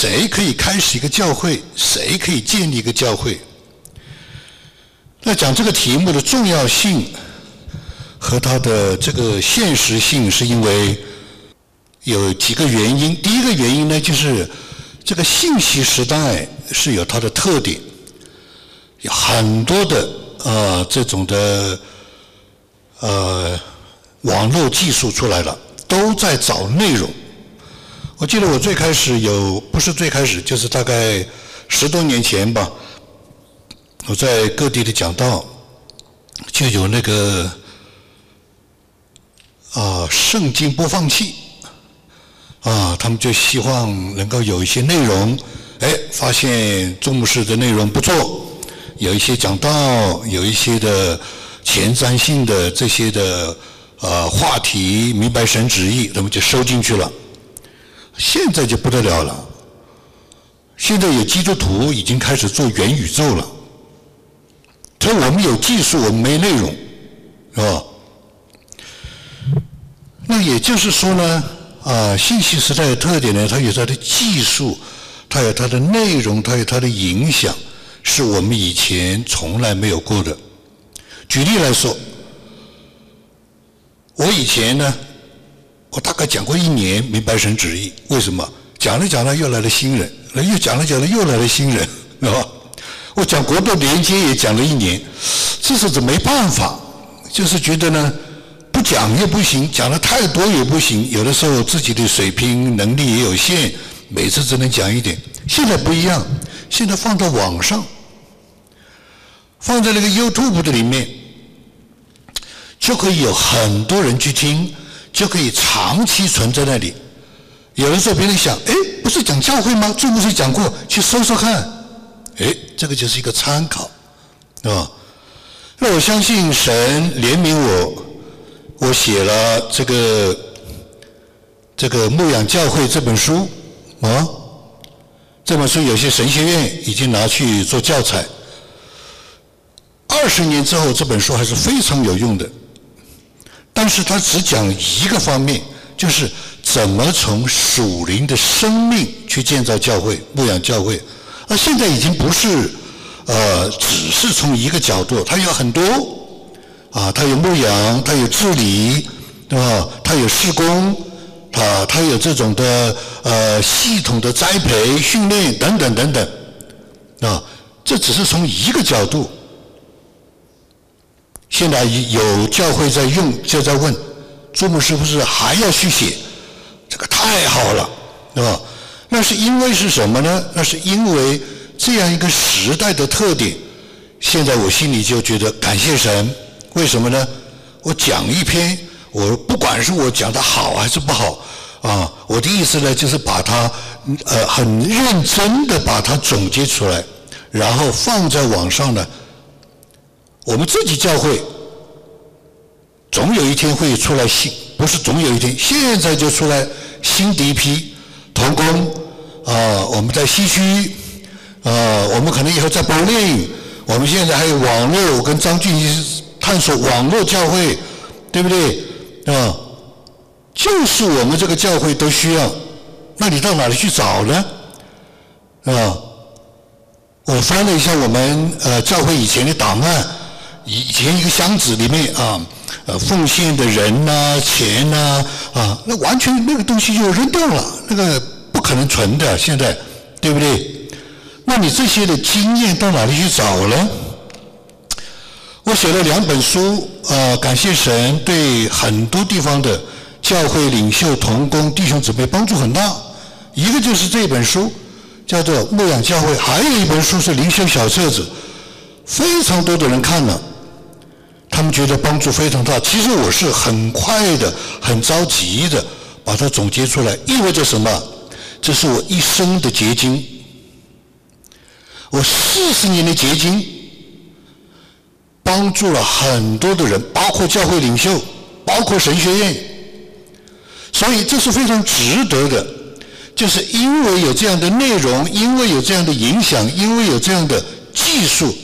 谁可以开始一个教会？谁可以建立一个教会？那讲这个题目的重要性和它的这个现实性，是因为有几个原因。第一个原因呢，就是这个信息时代是有它的特点，有很多的呃这种的呃网络技术出来了，都在找内容。我记得我最开始有，不是最开始，就是大概十多年前吧。我在各地的讲道，就有那个啊圣经播放器，啊，他们就希望能够有一些内容，哎，发现中牧师的内容不错，有一些讲道，有一些的前瞻性的这些的呃话题，明白神旨意，他们就收进去了。现在就不得了了，现在有基督徒已经开始做元宇宙了。所以我们有技术，我们没内容，是吧？那也就是说呢，啊，信息时代的特点呢，它有它的技术，它有它的内容，它有它的影响，是我们以前从来没有过的。举例来说，我以前呢，我大概讲过一年明白神旨意，为什么？讲着讲着又来了新人，又讲着讲着又来了新人，是吧？我讲国度连接也讲了一年，这是这没办法，就是觉得呢，不讲也不行，讲的太多也不行，有的时候自己的水平能力也有限，每次只能讲一点。现在不一样，现在放到网上，放在那个 YouTube 的里面，就可以有很多人去听，就可以长期存在那里。有的时候别人想，哎，不是讲教会吗？这不是讲过，去搜搜看。哎，这个就是一个参考，啊，那我相信神怜悯我，我写了这个这个牧养教会这本书，啊，这本书有些神学院已经拿去做教材，二十年之后这本书还是非常有用的，但是他只讲一个方面，就是怎么从属灵的生命去建造教会、牧养教会。那现在已经不是，呃，只是从一个角度，它有很多，啊，它有牧养，它有治理，对吧？它有施工，啊，它有这种的呃系统的栽培、训练等等等等，啊，这只是从一个角度。现在有教会在用，就在问，朱牧是不是还要续写？这个太好了，对吧？那是因为是什么呢？那是因为这样一个时代的特点。现在我心里就觉得感谢神，为什么呢？我讲一篇，我不管是我讲的好还是不好，啊，我的意思呢，就是把它呃很认真的把它总结出来，然后放在网上呢。我们自己教会总有一天会出来新，不是总有一天，现在就出来新的一批童工。啊，我们在西区，啊，我们可能以后在柏林，我们现在还有网络，我跟张俊探索网络教会，对不对？啊，就是我们这个教会都需要，那你到哪里去找呢？啊，我翻了一下我们呃教会以前的档案，以前一个箱子里面啊，呃奉献的人呐、钱呐，啊，那完全那个东西就扔掉了，那个。不可能存的，现在，对不对？那你这些的经验到哪里去找呢？我写了两本书，呃，感谢神对很多地方的教会领袖、同工、弟兄姊妹帮助很大。一个就是这本书，叫做《牧养教会》，还有一本书是灵修小册子，非常多的人看了，他们觉得帮助非常大。其实我是很快的、很着急的把它总结出来，意味着什么？这是我一生的结晶，我四十年的结晶，帮助了很多的人，包括教会领袖，包括神学院，所以这是非常值得的。就是因为有这样的内容，因为有这样的影响，因为有这样的技术，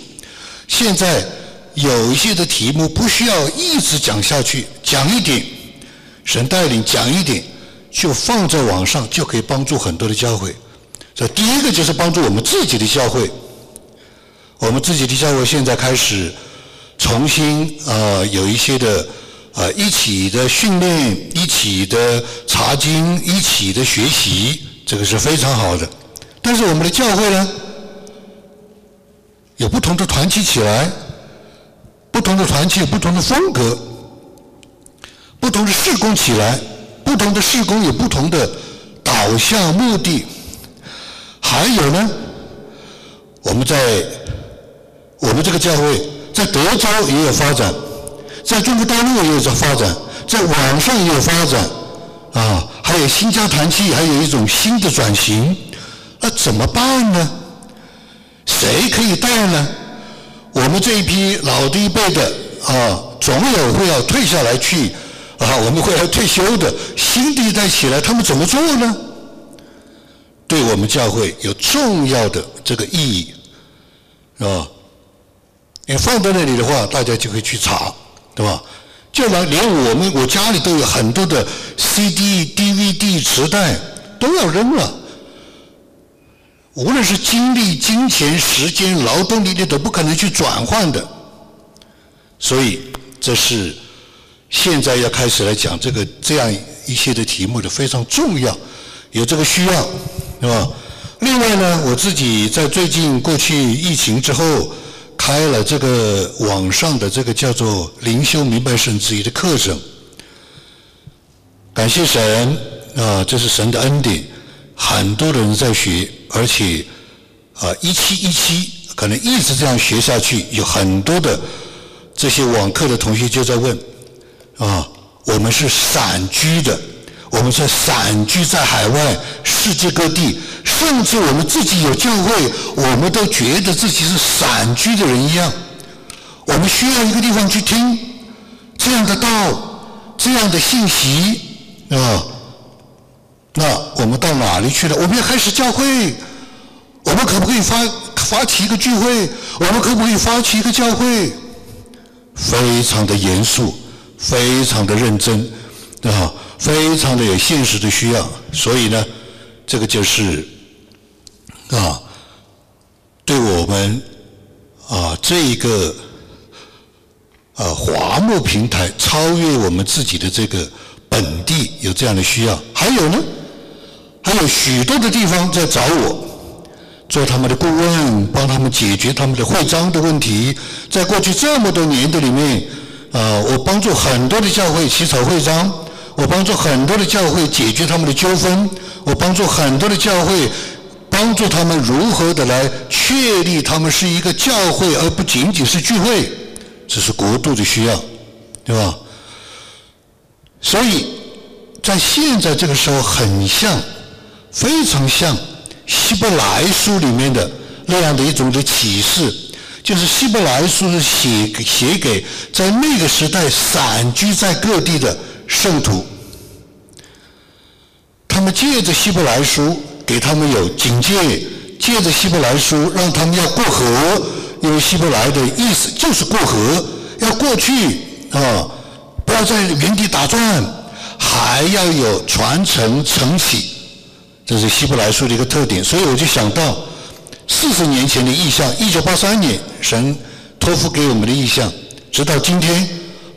现在有一些的题目不需要一直讲下去，讲一点，神带领讲一点。就放在网上就可以帮助很多的教会，这第一个就是帮助我们自己的教会，我们自己的教会现在开始重新啊有一些的啊一起的训练，一起的查经，一起的学习，这个是非常好的。但是我们的教会呢，有不同的团体起来，不同的团体有不同的风格，不同的事工起来，不同的事工有不同的导向目的。还有呢，我们在我们这个教会，在德州也有发展，在中国大陆也有在发展，在网上也有发展，啊，还有新疆团契，还有一种新的转型，那怎么办呢？谁可以带呢？我们这一批老一辈的啊，总有会要退下来去啊，我们会要退休的，新的一代起来，他们怎么做呢？对我们教会有重要的这个意义，是吧？你放在那里的话，大家就会去查，对吧？就连连我们我家里都有很多的 CD、DVD、磁带都要扔了，无论是精力、金钱、时间、劳动力，你都不可能去转换的。所以，这是现在要开始来讲这个这样一些的题目的非常重要，有这个需要。是吧？另外呢，我自己在最近过去疫情之后，开了这个网上的这个叫做“灵修明白神旨意”的课程。感谢神啊，这是神的恩典，很多的人在学，而且啊一期一期可能一直这样学下去，有很多的这些网课的同学就在问啊，我们是散居的。我们是散居在海外，世界各地，甚至我们自己有教会，我们都觉得自己是散居的人一样。我们需要一个地方去听这样的道，这样的信息，啊，那我们到哪里去了？我们要开始教会，我们可不可以发发起一个聚会？我们可不可以发起一个教会？非常的严肃，非常的认真，啊。非常的有现实的需要，所以呢，这个就是啊，对我们啊这一个啊华牧平台超越我们自己的这个本地有这样的需要。还有呢，还有许多的地方在找我做他们的顾问，帮他们解决他们的会章的问题。在过去这么多年的里面啊，我帮助很多的教会起草会章。我帮助很多的教会解决他们的纠纷，我帮助很多的教会，帮助他们如何的来确立他们是一个教会，而不仅仅是聚会，这是国度的需要，对吧？所以在现在这个时候，很像，非常像希伯来书里面的那样的一种的启示，就是希伯来书是写写给在那个时代散居在各地的。圣徒，他们借着希伯来书给他们有警戒，借着希伯来书让他们要过河，因为希伯来的意思就是过河，要过去啊，不要在原地打转，还要有传承承起，这是希伯来书的一个特点。所以我就想到四十年前的意象，一九八三年神托付给我们的意象，直到今天。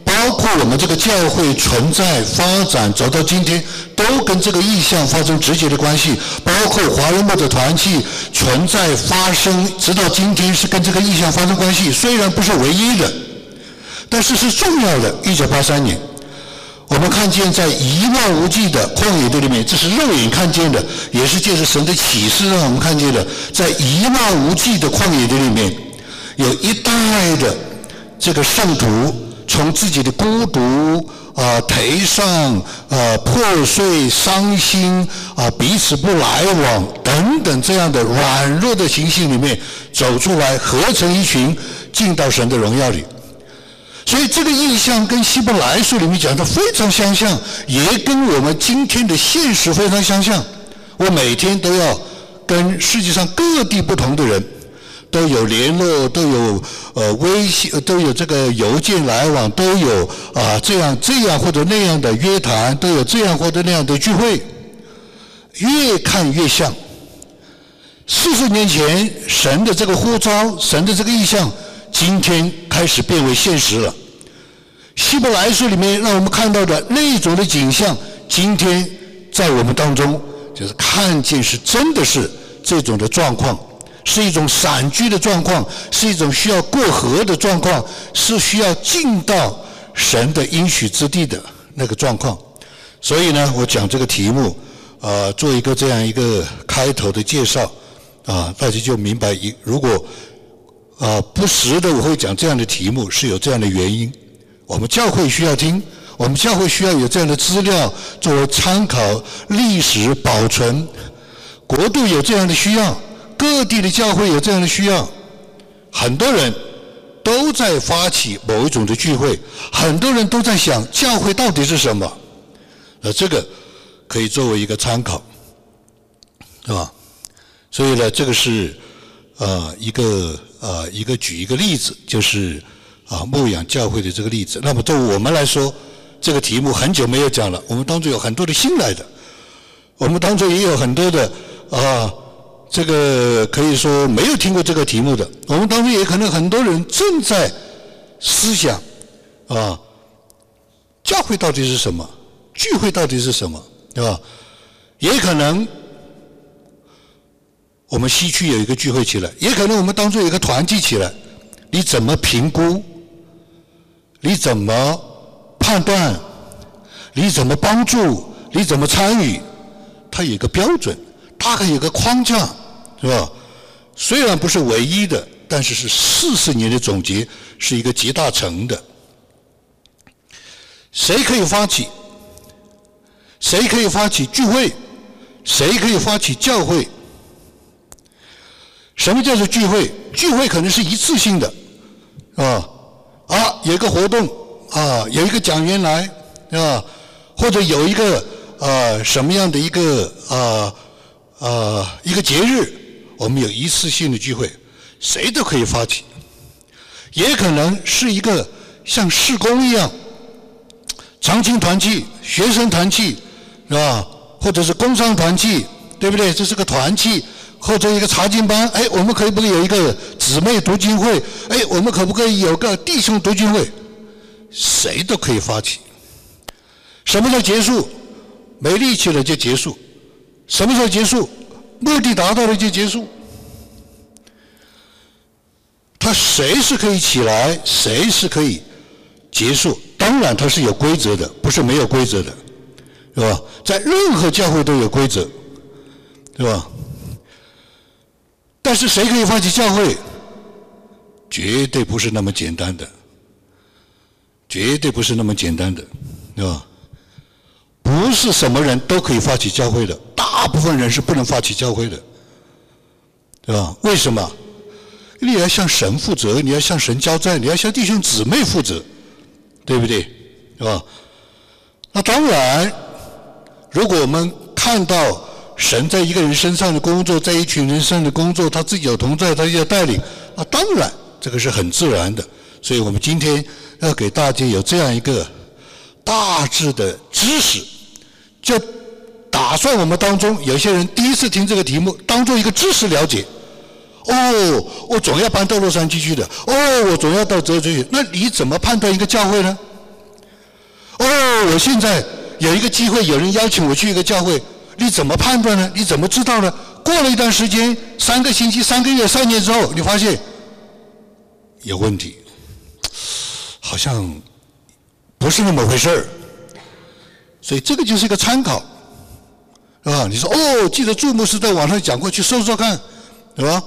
包括我们这个教会存在、发展，走到今天，都跟这个意向发生直接的关系。包括华人牧的团契存在、发生，直到今天是跟这个意向发生关系。虽然不是唯一的，但是是重要的。一九八三年，我们看见在一望无际的旷野的里面，这是肉眼看见的，也是借着神的启示让我们看见的，在一望无际的旷野的里面，有一代的这个圣徒。从自己的孤独啊、颓丧啊、破碎、伤心啊、彼此不来往等等这样的软弱的情形里面走出来，合成一群，进到神的荣耀里。所以这个意象跟希伯来书里面讲的非常相像，也跟我们今天的现实非常相像。我每天都要跟世界上各地不同的人。都有联络，都有呃微信，都有这个邮件来往，都有啊这样这样或者那样的约谈，都有这样或者那样的聚会，越看越像，四十年前神的这个呼召，神的这个意象，今天开始变为现实了。希伯来书里面让我们看到的那种的景象，今天在我们当中就是看见是真的是这种的状况，是一种散居的状况，是一种需要过河的状况，是需要进到神的应许之地的那个状况。所以呢，我讲这个题目，呃，做一个这样一个开头的介绍，啊，大家就明白一如果啊不时的我会讲这样的题目，是有这样的原因。我们教会需要听，我们教会需要有这样的资料作为参考、历史保存。国度有这样的需要，各地的教会有这样的需要。很多人都在发起某一种的聚会，很多人都在想教会到底是什么。那这个可以作为一个参考，是吧？所以呢，这个是呃一个呃一个举一个例子，就是。啊，牧养教会的这个例子。那么对我们来说，这个题目很久没有讲了。我们当中有很多的新来的，我们当中也有很多的啊，这个可以说没有听过这个题目的。我们当中也可能很多人正在思想啊，教会到底是什么？聚会到底是什么？对吧？也可能我们西区有一个聚会起来，也可能我们当中有一个团体起来，你怎么评估？你怎么判断？你怎么帮助？你怎么参与？它有一个标准，大概有个框架，是吧？虽然不是唯一的，但是是四十年的总结，是一个集大成的。谁可以发起？谁可以发起聚会？谁可以发起教会？什么叫做聚会？聚会可能是一次性的，啊。啊，有一个活动啊，有一个讲员来啊，或者有一个呃什么样的一个啊啊一个节日，我们有一次性的聚会，谁都可以发起，也可能是一个像事工一样，长青团契、学生团契是吧？或者是工商团契，对不对？这是个团契。或者一个查经班，哎，我们可以不可以有一个姊妹读经会？哎，我们可不可以有个弟兄读经会？谁都可以发起。什么时候结束？没力气了就结束。什么时候结束？目的达到了就结束。他谁是可以起来，谁是可以结束？当然他是有规则的，不是没有规则的，是吧？在任何教会都有规则，对吧？但是谁可以发起教会？绝对不是那么简单的，绝对不是那么简单的，对吧？不是什么人都可以发起教会的，大部分人是不能发起教会的，对吧？为什么？你要向神负责，你要向神交战，你要向弟兄姊妹负责，对不对？是吧？那当然，如果我们看到。神在一个人身上的工作，在一群人身上的工作，他自己有同在，他要带领。啊，当然，这个是很自然的。所以我们今天要给大家有这样一个大致的知识，就打算我们当中有些人第一次听这个题目，当做一个知识了解。哦，我总要搬到洛杉矶去的。哦，我总要到泽州去。那你怎么判断一个教会呢？哦，我现在有一个机会，有人邀请我去一个教会。你怎么判断呢？你怎么知道呢？过了一段时间，三个星期、三个月、三年之后，你发现有问题，好像不是那么回事儿。所以这个就是一个参考，是吧？你说哦，记得注目是在网上讲过去搜搜看，对吧？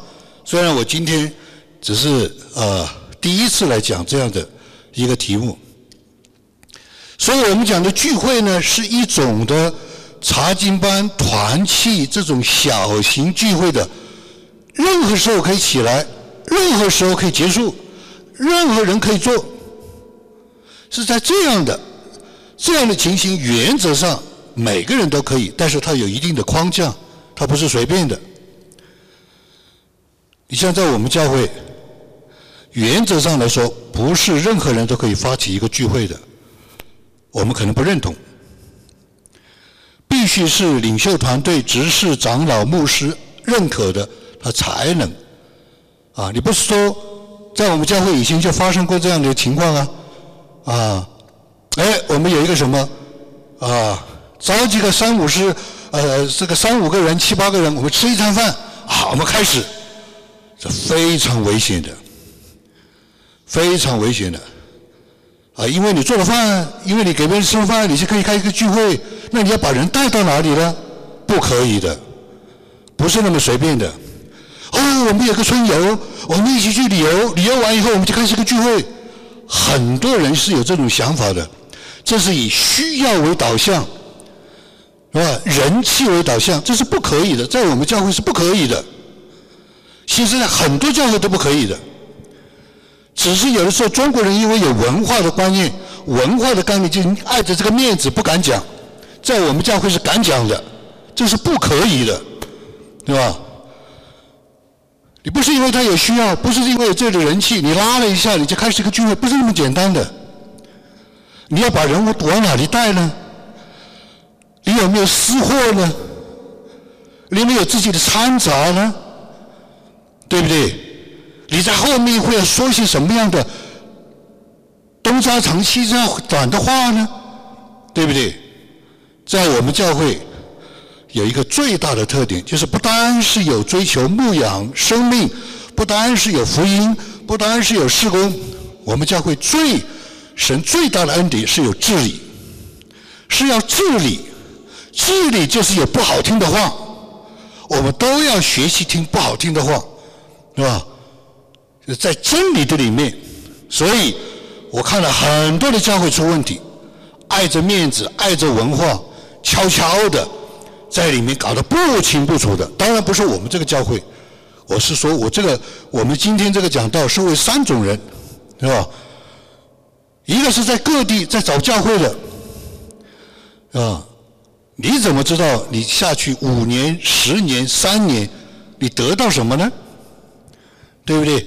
虽然我今天只是呃第一次来讲这样的一个题目，所以我们讲的聚会呢，是一种的。查经班、团契这种小型聚会的，任何时候可以起来，任何时候可以结束，任何人可以做，是在这样的这样的情形，原则上每个人都可以，但是它有一定的框架，它不是随便的。你像在我们教会，原则上来说，不是任何人都可以发起一个聚会的，我们可能不认同。必须是领袖团队、执事、长老、牧师认可的，他才能啊！你不是说在我们教会以前就发生过这样的情况啊？啊，哎，我们有一个什么啊？找几个三五十，呃，这个三五个人、七八个人，我们吃一餐饭，好，我们开始，这非常危险的，非常危险的。啊，因为你做了饭，因为你给别人吃饭，你就可以开一个聚会，那你要把人带到哪里呢？不可以的，不是那么随便的。哦，我们有个春游，我们一起去旅游，旅游完以后我们就开始个聚会。很多人是有这种想法的，这是以需要为导向，是吧？人气为导向，这是不可以的，在我们教会是不可以的。其实呢，很多教会都不可以的。只是有的时候中国人因为有文化的观念、文化的概念，就爱着这个面子不敢讲，在我们教会是敢讲的，这是不可以的，对吧？你不是因为他有需要，不是因为有这个人气，你拉了一下你就开始一个聚会，不是那么简单的。你要把人物往哪里带呢？你有没有私货呢？你有没有自己的掺杂呢？对不对？你在后面会要说些什么样的东家长西家短的话呢？对不对？在我们教会有一个最大的特点，就是不单是有追求牧养生命，不单是有福音，不单是有事工，我们教会最神最大的恩典是有治理，是要治理，治理就是有不好听的话，我们都要学习听不好听的话，是吧？在真理的里面，所以我看了很多的教会出问题，爱着面子，爱着文化，悄悄的在里面搞得不清不楚的。当然不是我们这个教会，我是说我这个我们今天这个讲道是为三种人，是吧？一个是在各地在找教会的，啊，你怎么知道你下去五年、十年、三年，你得到什么呢？对不对？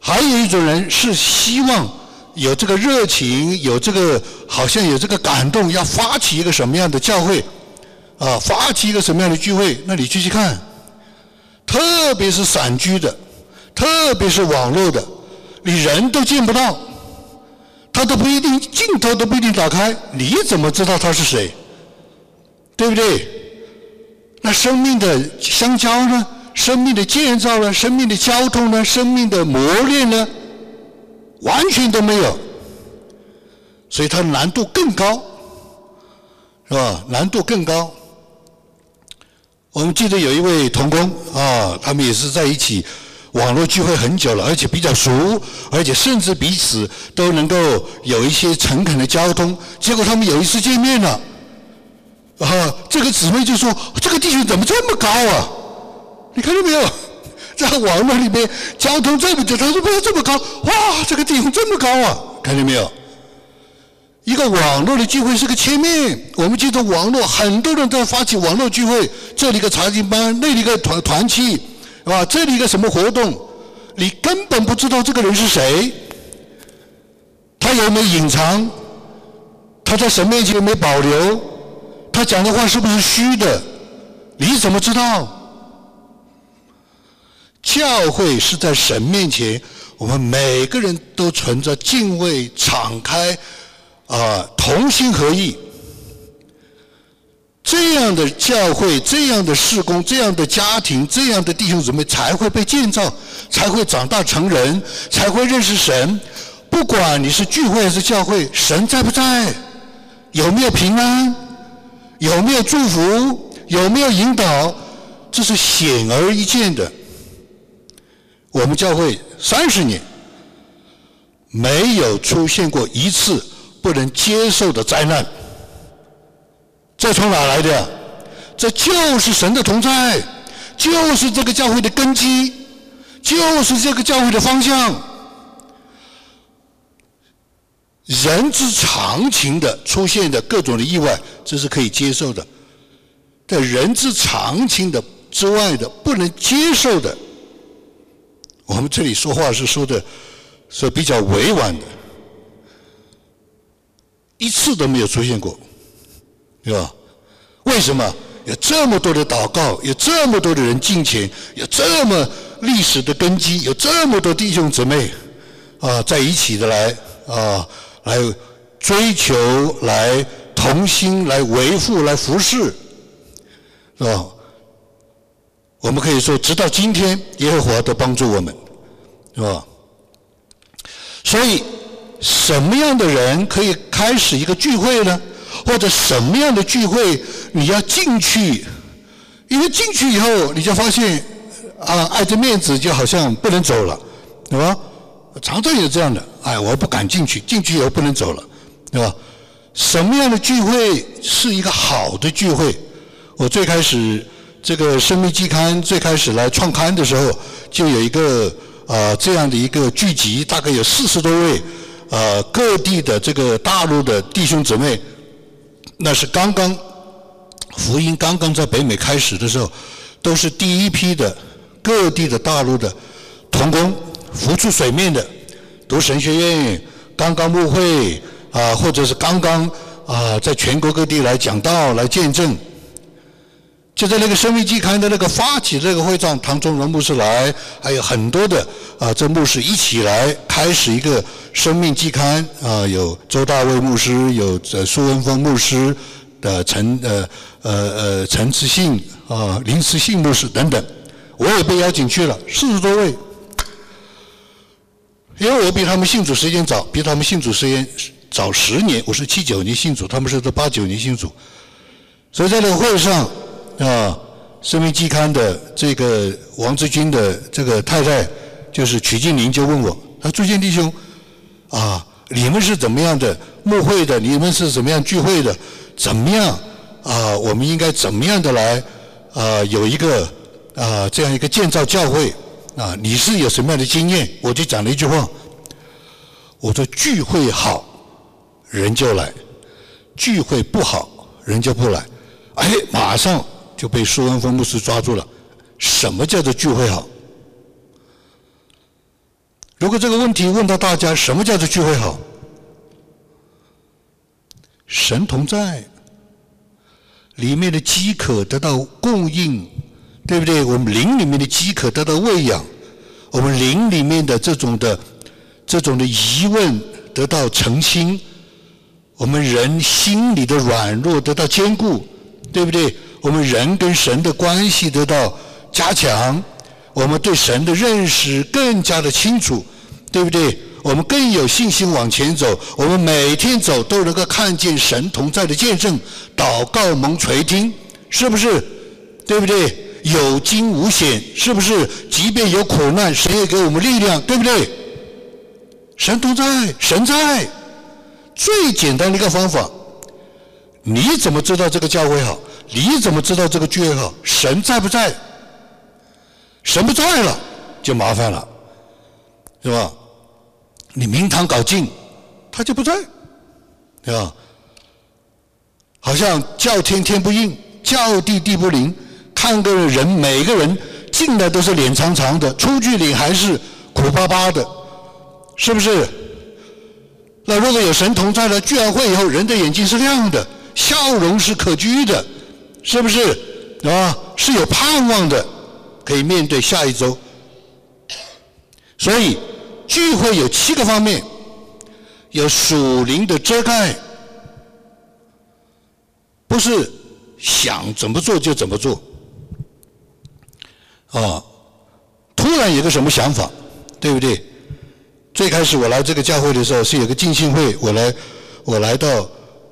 还有一种人是希望有这个热情，有这个好像有这个感动，要发起一个什么样的教会，啊，发起一个什么样的聚会？那你继续看，特别是散居的，特别是网络的，你人都见不到，他都不一定镜头都不一定打开，你怎么知道他是谁？对不对？那生命的相交呢？生命的建造呢？生命的交通呢？生命的磨练呢？完全都没有，所以它难度更高，是吧？难度更高。我们记得有一位童工啊，他们也是在一起网络聚会很久了，而且比较熟，而且甚至彼此都能够有一些诚恳的交通。结果他们有一次见面了，啊，这个姊妹就说：“这个弟兄怎么这么高啊？”你看到没有，在网络里面交通这么久，他说不要这么高，哇，这个地方这么高啊！看见没有？一个网络的聚会是个切面，我们记得网络很多人在发起网络聚会，这里一个查经班，那里一个团团契，是吧？这里一个什么活动，你根本不知道这个人是谁，他有没有隐藏？他在神面前有没有保留？他讲的话是不是虚的？你怎么知道？教会是在神面前，我们每个人都存着敬畏、敞开，啊，同心合意。这样的教会、这样的事工、这样的家庭、这样的弟兄姊妹才会被建造，才会长大成人，才会认识神。不管你是聚会还是教会，神在不在？有没有平安？有没有祝福？有没有引导？这是显而易见的。我们教会三十年没有出现过一次不能接受的灾难，这从哪来的？这就是神的同在，就是这个教会的根基，就是这个教会的方向。人之常情的出现的各种的意外，这是可以接受的；在人之常情的之外的不能接受的。我们这里说话是说的，是比较委婉的，一次都没有出现过，对吧？为什么？有这么多的祷告，有这么多的人敬虔，有这么历史的根基，有这么多弟兄姊妹啊在一起的来啊来追求、来同心、来维护、来服侍，是吧？我们可以说，直到今天，耶和华都帮助我们，是吧？所以，什么样的人可以开始一个聚会呢？或者什么样的聚会你要进去？因为进去以后，你就发现啊，碍着面子，就好像不能走了，对吧？常常有这样的，哎，我不敢进去，进去以后不能走了，对吧？什么样的聚会是一个好的聚会？我最开始这个《生命季刊》最开始来创刊的时候，就有一个啊这样的一个聚集，大概有四十多位啊各地的这个大陆的弟兄姊妹。那是刚刚福音刚刚在北美开始的时候，都是第一批的各地的大陆的童工浮出水面的，读神学院，刚刚牧会啊，或者是刚刚啊，在全国各地来讲道来见证。就在那个生命季刊的那个发起这个会上，唐中荣牧师来，还有很多的啊，这牧师一起来开始一个生命季刊啊，有周大卫牧师，有呃苏文峰牧师的陈呃呃呃陈慈信啊林慈信牧师等等，我也被邀请去了，四十多位，因为我比他们信主时间早，比他们信主时间早十年，我是七九年信主，他们是都八九年信主，所以在那个会上。啊，《生命季刊》的这个王志军的这个太太，就是曲静玲，就问我：“他朱建弟兄，啊，你们是怎么样的牧会的？你们是怎么样聚会的？怎么样啊？我们应该怎么样的来啊？有一个啊这样一个建造教会啊？你是有什么样的经验？”我就讲了一句话：“我说聚会好，人就来；聚会不好，人就不来。”哎，马上。就被苏文峰牧师抓住了。什么叫做聚会好？如果这个问题问到大家，什么叫做聚会好？神同在，里面的饥渴得到供应，对不对？我们灵里面的饥渴得到喂养，我们灵里面的这种的、这种的疑问得到澄清，我们人心里的软弱得到坚固，对不对？我们人跟神的关系得到加强，我们对神的认识更加的清楚，对不对？我们更有信心往前走。我们每天走都能够看见神同在的见证，祷告蒙垂听，是不是？对不对？有惊无险，是不是？即便有苦难，神也给我们力量，对不对？神同在，神在。最简单的一个方法，你怎么知道这个教会好？你怎么知道这个聚会？神在不在？神不在了，就麻烦了，是吧？你明堂搞敬，他就不在，对吧？好像叫天天不应，叫地地不灵，看个人每个人进来都是脸长长的，出去领还是苦巴巴的，是不是？那如果有神同在了，聚完会以后，人的眼睛是亮的，笑容是可掬的。是不是啊？是有盼望的，可以面对下一周。所以聚会有七个方面，有属灵的遮盖，不是想怎么做就怎么做。啊，突然有个什么想法，对不对？最开始我来这个教会的时候是有个敬信会，我来我来到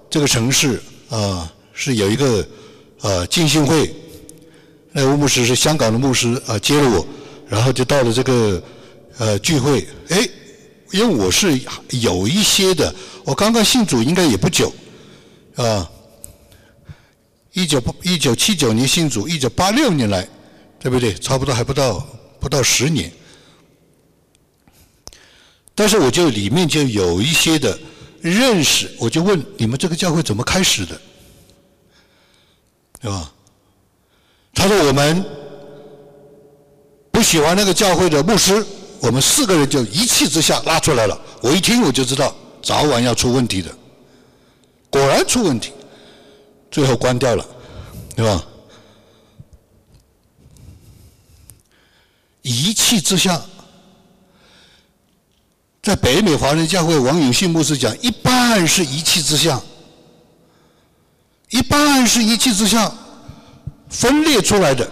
这个城市啊，是有一个。啊，敬信会，那吴牧师是香港的牧师啊，接了我，然后就到了这个呃聚会。哎，因为我是有一些的，我刚刚信主应该也不久，啊，一九一九七九年信主，一九八六年来，对不对？差不多还不到不到十年，但是我就里面就有一些的认识，我就问你们这个教会怎么开始的？对吧？他说我们不喜欢那个教会的牧师我们四个人就一气之下拉出来了。我一听我就知道早晚要出问题的。果然出问题最后关掉了对吧？一气之下在北美华人教会王永信牧师讲一半是一气之下一半是一气之下分裂出来的。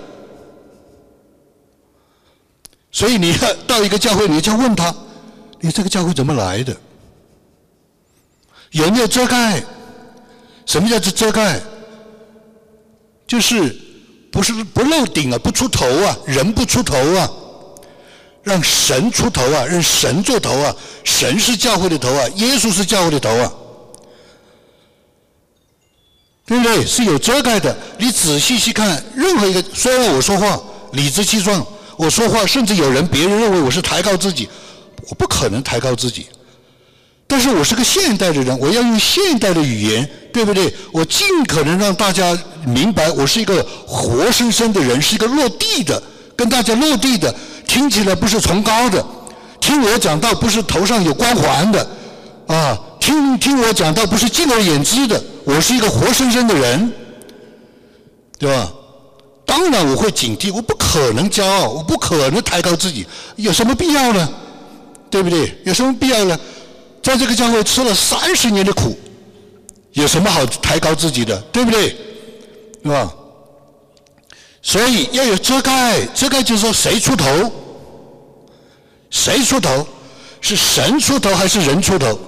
所以你要到一个教会，你就问他：你这个教会怎么来的？有没有遮盖？什么叫做遮盖？就是不是不露顶啊，不出头啊，人不出头啊。让神出头啊！让神做头啊！神是教会的头啊！耶稣是教会的头啊！对不对？是有遮盖的。你仔细去看，任何一个，虽然我说话理直气壮，我说话甚至有人别人认为我是抬高自己，我不可能抬高自己。但是我是个现代的人，我要用现代的语言，对不对？我尽可能让大家明白，我是一个活生生的人，是一个落地的，跟大家落地的。听起来不是崇高的，听我讲到不是头上有光环的，啊，听听我讲到不是敬而远之的，我是一个活生生的人，对吧？当然我会警惕，我不可能骄傲，我不可能抬高自己，有什么必要呢？对不对？有什么必要呢？在这个教会吃了三十年的苦，有什么好抬高自己的？对不对？是吧？所以要有遮盖，遮盖就是说谁出头，谁出头，是神出头还是人出头？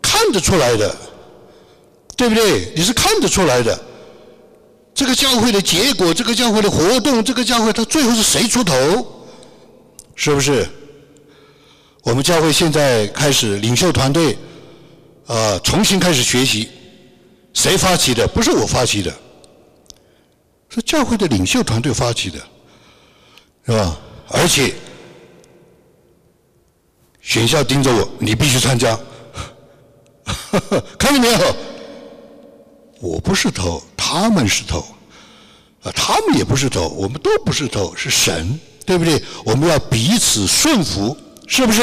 看得出来的，对不对？你是看得出来的。这个教会的结果，这个教会的活动，这个教会它最后是谁出头？是不是？我们教会现在开始领袖团队，啊，重新开始学习，谁发起的？不是我发起的。是教会的领袖团队发起的，是吧？而且学校盯着我，你必须参加。看见没有？我不是头，他们是头，啊，他们也不是头，我们都不是头，是神，对不对？我们要彼此顺服，是不是？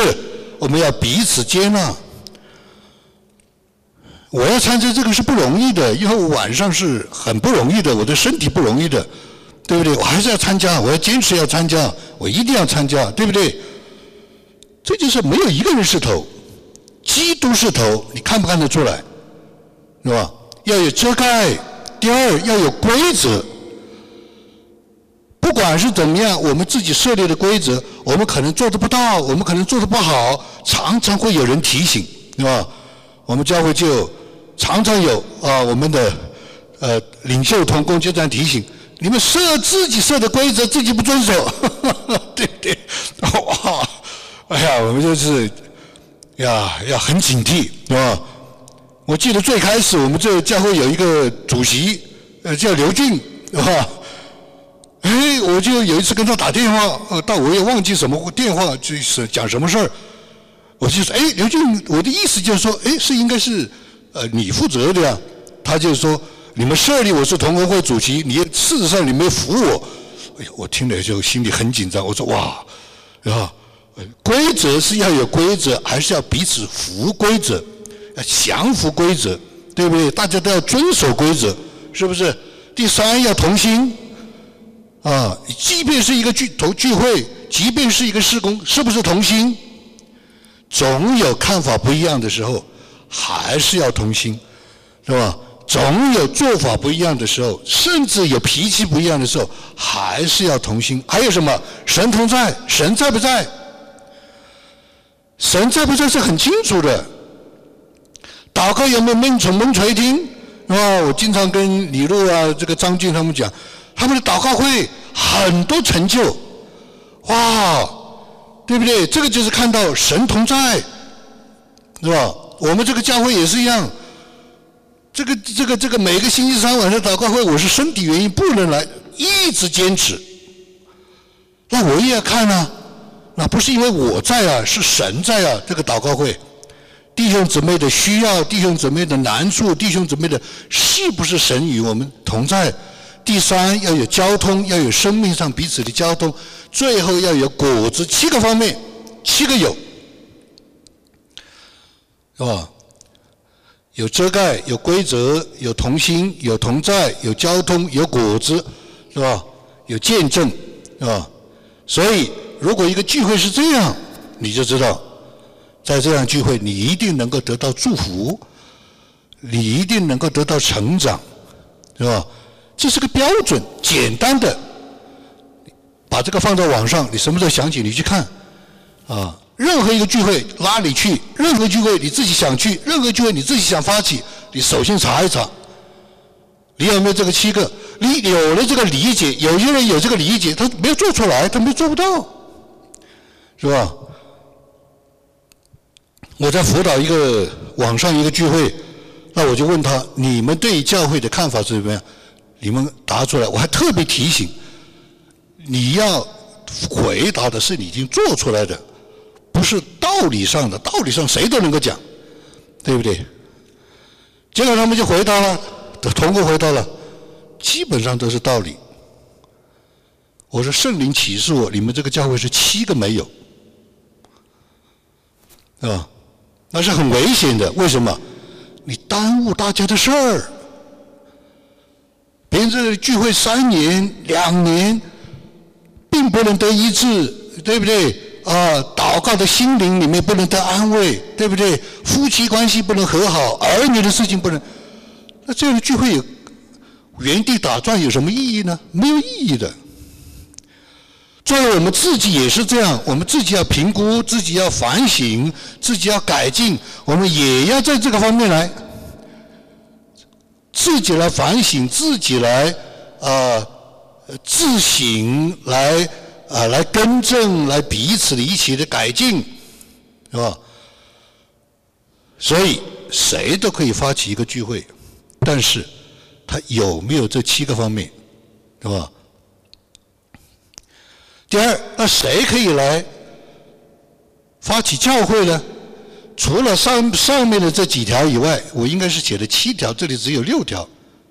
我们要彼此接纳。我要参加这个是不容易的，因为我晚上是很不容易的，我的身体不容易的，对不对？我还是要参加，我要坚持要参加，我一定要参加，对不对？这就是没有一个人是头，基督是头，你看不看得出来？是吧？要有遮盖，第二要有规则。不管是怎么样，我们自己设立的规则，我们可能做的不到，我们可能做的不好，常常会有人提醒，是吧？我们教会就常常有啊，我们的呃领袖同工就这样提醒：你们设自己设的规则，自己不遵守，对对？哇，哎呀，我们就是呀，要很警惕，是吧？我记得最开始我们这教会有一个主席，呃，叫刘俊，是吧？哎，我就有一次跟他打电话，呃，但我也忘记什么电话，就是讲什么事儿。我就说，哎，刘俊，我的意思就是说，哎，是应该是，呃，你负责的呀。他就说，你们设立我是同工会主席，你事实上你没服我。哎呀，我听了就心里很紧张。我说，哇，啊，规则是要有规则，还是要彼此服规则，要降服规则，对不对？大家都要遵守规则，是不是？第三，要同心，啊，即便是一个聚头聚会，即便是一个施工，是不是同心？总有看法不一样的时候，还是要同心，是吧？总有做法不一样的时候，甚至有脾气不一样的时候，还是要同心。还有什么？神同在，神在不在？神在不在是很清楚的。祷告有没有门从门垂听？啊，我经常跟李璐啊、这个张俊他们讲，他们的祷告会很多成就，哇！对不对？这个就是看到神同在，是吧？我们这个教会也是一样。这个、这个、这个，每个星期三晚上祷告会，我是身体原因不能来，一直坚持。那我也要看啊，那不是因为我在啊，是神在啊。这个祷告会，弟兄姊妹的需要，弟兄姊妹的难处，弟兄姊妹的，是不是神与我们同在？第三，要有交通，要有生命上彼此的交通。最后要有果子，七个方面，七个有，是吧？有遮盖，有规则，有同心，有同在，有交通，有果子，是吧？有见证，是吧？所以如果一个聚会是这样，你就知道，在这样聚会，你一定能够得到祝福，你一定能够得到成长，是吧？这是个标准，简单的，把这个放在网上，你什么时候想起你去看，啊，任何一个聚会拉你去，任何聚会你自己想去，任何聚会你自己想发起，你首先查一查，你有没有这个七个？你有了这个理解，有些人有这个理解，他没有做出来，他没做不到，是吧？我在辅导一个网上一个聚会，那我就问他：你们对教会的看法是怎么样？你们答出来，我还特别提醒，你要回答的是你已经做出来的，不是道理上的。道理上谁都能够讲，对不对？结果他们就回答了，通过回答了，基本上都是道理。我说圣灵启示我，你们这个教会是七个没有，啊？那是很危险的。为什么？你耽误大家的事儿。别人这聚会三年、两年，并不能得医治，对不对？啊，祷告的心灵里面不能得安慰，对不对？夫妻关系不能和好，儿女的事情不能，那这样的聚会原地打转有什么意义呢？没有意义的。作为我们自己也是这样，我们自己要评估，自己要反省，自己要改进，我们也要在这个方面来。自己来反省，自己来啊自省，来啊来更正，来彼此的一起的改进，是吧？所以谁都可以发起一个聚会，但是他有没有这七个方面，是吧？第二，那谁可以来发起教会呢？除了上上面的这几条以外，我应该是写了七条，这里只有六条，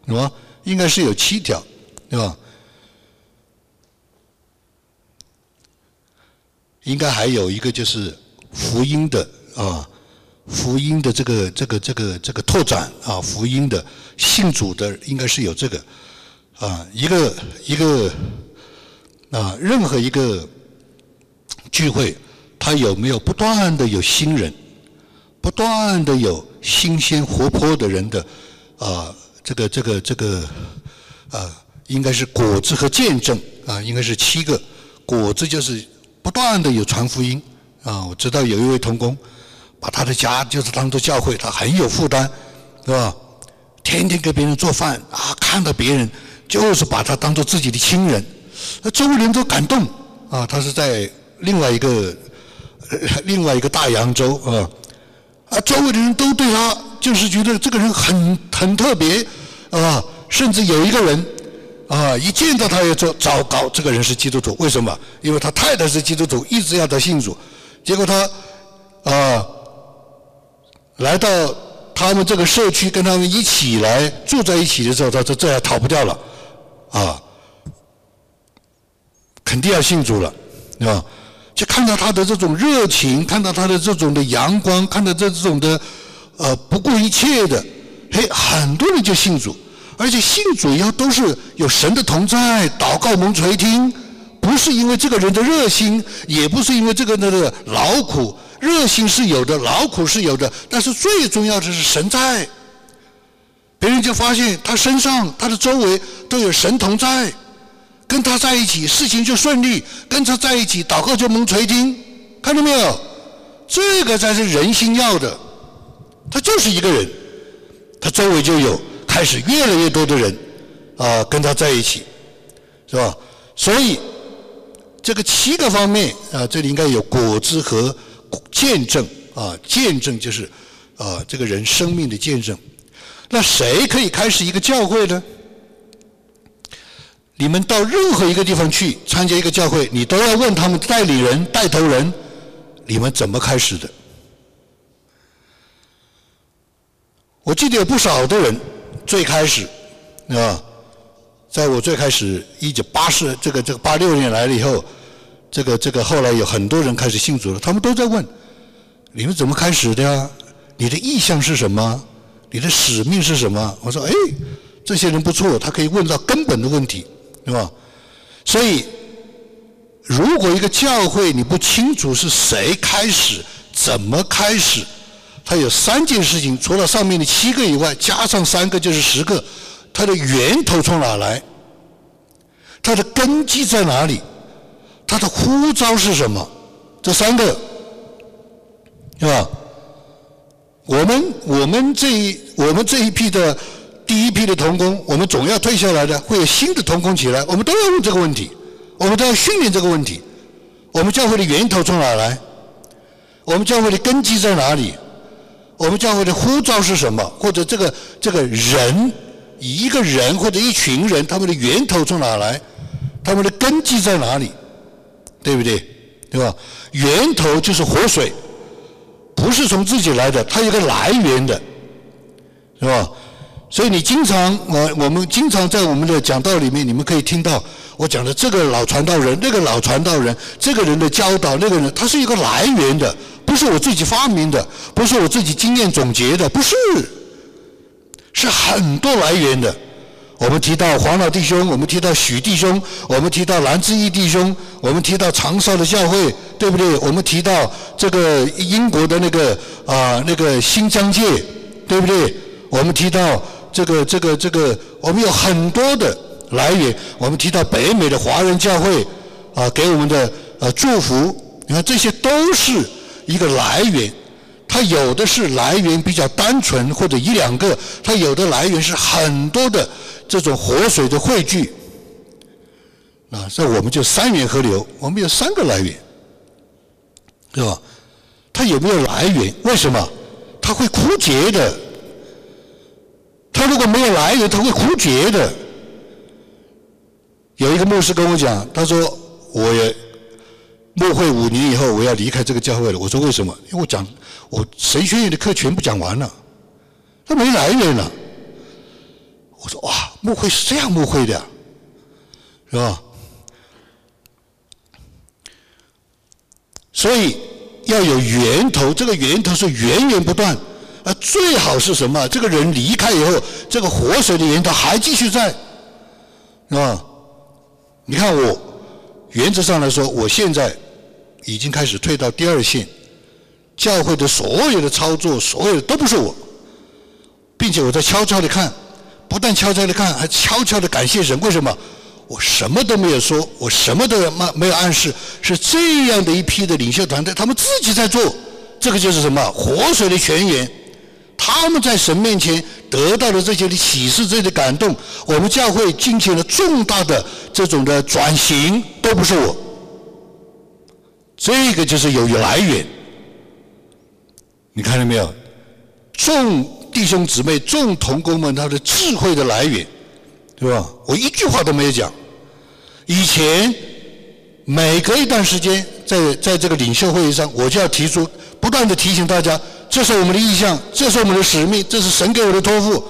是吧？应该是有七条，对吧？应该还有一个就是福音的啊，福音的这个这个这个这个拓展啊，福音的信主的应该是有这个啊，一个一个啊，任何一个聚会，它有没有不断的有新人？不断的有新鲜活泼的人的啊，这个这个这个啊，应该是果子和见证啊，应该是七个果子，就是不断的有传福音啊。我知道有一位童工，把他的家就是当做教会，他很有负担，是吧？天天给别人做饭啊，看到别人就是把他当做自己的亲人，那周围人都感动啊。他是在另外一个 另外一个大洋洲啊。啊，周围的人都对他就是觉得这个人很很特别，啊，甚至有一个人，啊，一见到他也说糟糕，这个人是基督徒，为什么？因为他太太是基督徒，一直要他信主，结果他，啊，来到他们这个社区跟他们一起来住在一起的时候，他说这也逃不掉了，啊，肯定要信主了，啊。就看到他的这种热情，看到他的这种的阳光，看到这种的呃不顾一切的，嘿，很多人就信主，而且信主要都是有神的同在，祷告蒙垂听，不是因为这个人的热心，也不是因为这个人的劳苦，热心是有的，劳苦是有的，但是最重要的是神在，别人就发现他身上、他的周围都有神同在。跟他在一起，事情就顺利；跟他在一起，祷告就蒙垂听。看到没有？这个才是人心要的。他就是一个人，他周围就有开始越来越多的人啊，跟他在一起，是吧？所以这个七个方面啊，这里应该有果子和见证啊，见证就是啊，这个人生命的见证。那谁可以开始一个教会呢？你们到任何一个地方去参加一个教会，你都要问他们代理人、带头人，你们怎么开始的？我记得有不少的人最开始，啊，在我最开始一九八四这个这个八六年来了以后，这个这个后来有很多人开始信主了，他们都在问：你们怎么开始的呀？你的意向是什么？你的使命是什么？我说：哎，这些人不错，他可以问到根本的问题。是吧？所以如果一个教会你不清楚是谁开始、怎么开始，它有三件事情，除了上面的七个以外，加上三个就是十个，它的源头从哪来？它的根基在哪里？它的呼召是什么？这三个，是吧？我们我们这一我们这一批的第一批的童工，我们总要退下来的，会有新的童工起来，我们都要问这个问题。我们都要训练这个问题。我们教会的源头从哪来？我们教会的根基在哪里？我们教会的呼召是什么？或者这个这个人，一个人或者一群人，他们的源头从哪来？他们的根基在哪里？对不对？对吧？源头就是活水，不是从自己来的，它有个来源的，是吧？所以你经常，我我们经常在我们的讲道里面，你们可以听到。我讲的这个老传道人，那个老传道人，这个人的教导，那个人，他是一个来源的，不是我自己发明的，不是我自己经验总结的，不是，是很多来源的。我们提到黄老弟兄，我们提到许弟兄，我们提到蓝志毅弟兄，我们提到长沙的教会，对不对？我们提到这个英国的那个啊那个新疆界，对不对？我们提到这个这个这个，我们有很多的。来源，我们提到北美的华人教会啊，给我们的呃祝福，你看这些都是一个来源。它有的是来源比较单纯或者一两个，它有的来源是很多的这种活水的汇聚。啊，这我们就三源河流，我们有三个来源，对吧？它有没有来源？为什么？它会枯竭的。如果没有来源，他会枯竭的。有一个牧师跟我讲，他说：“我也牧会五年以后，我要离开这个教会了。”我说：“为什么？”因为我讲我神学院的课全部讲完了，他没来源了。我说：“哇，牧会是这样牧会的，是吧？”所以要有源头，这个源头是源源不断。啊，最好是什么？这个人离开以后，这个活水的源头还继续在，是吧？你看我，原则上来说，我现在已经开始退到第二线，教会的所有的操作，所有的都不是我，并且我在悄悄的看，不但悄悄的看，还悄悄的感谢神。为什么？我什么都没有说，我什么都没没有暗示，是这样的一批的领袖团队，他们自己在做，这个就是什么？活水的泉源。他们在神面前得到的这些的启示、这些的感动，我们教会进行了重大的这种的转型，都不是我。这个就是有来源，你看到没有？众弟兄姊妹、众同工们，他的智慧的来源，对吧？我一句话都没有讲。以前每隔一段时间，在在这个领袖会议上，我就要提出，不断的提醒大家。这是我们的意向，这是我们的使命，这是神给我的托付。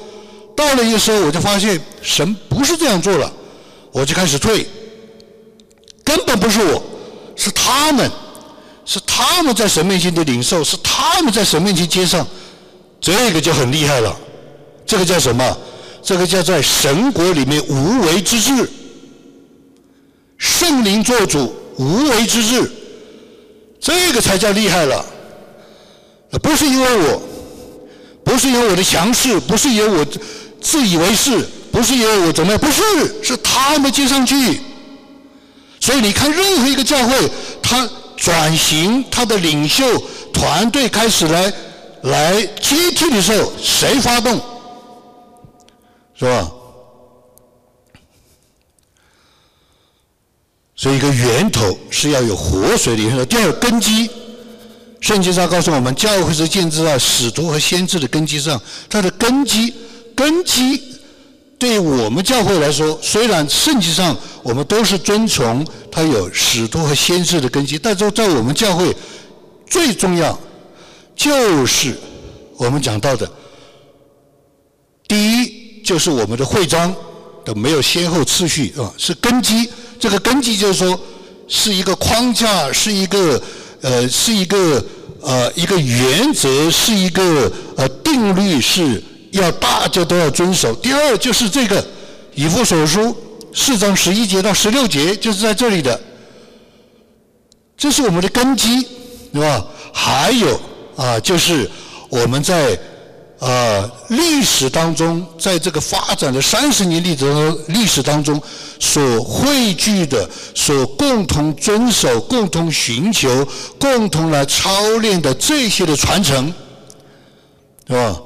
到了一个时候，我就发现神不是这样做了，我就开始退。根本不是我，是他们，是他们在神面前的领受，是他们在神面前接上，这个就很厉害了。这个叫什么？这个叫在神国里面无为之治，圣灵做主，无为之治，这个才叫厉害了。不是因为我，不是因为我的强势，不是因为我自以为是，不是因为我怎么样，不是，是他们接上去。所以你看，任何一个教会，他转型，他的领袖团队开始来来接替的时候，谁发动？是吧？所以一个源头是要有活水的源头，第二根基。圣经上告诉我们，教会是建制在使徒和先知的根基上。它的根基，根基对我们教会来说，虽然圣经上我们都是遵从它有使徒和先知的根基，但是在我们教会最重要就是我们讲到的，第一就是我们的会章的没有先后次序啊，是根基。这个根基就是说是一个框架，是一个。呃，是一个呃一个原则，是一个呃定律，是要大家都要遵守。第二就是这个以弗所书四章十一节到十六节，就是在这里的这是我们的根基，对吧？还有啊，就是我们在啊历史当中，在这个发展的三十年历史历史当中所汇聚的、所共同遵守、共同寻求、共同来操练的这些的传承，对吧？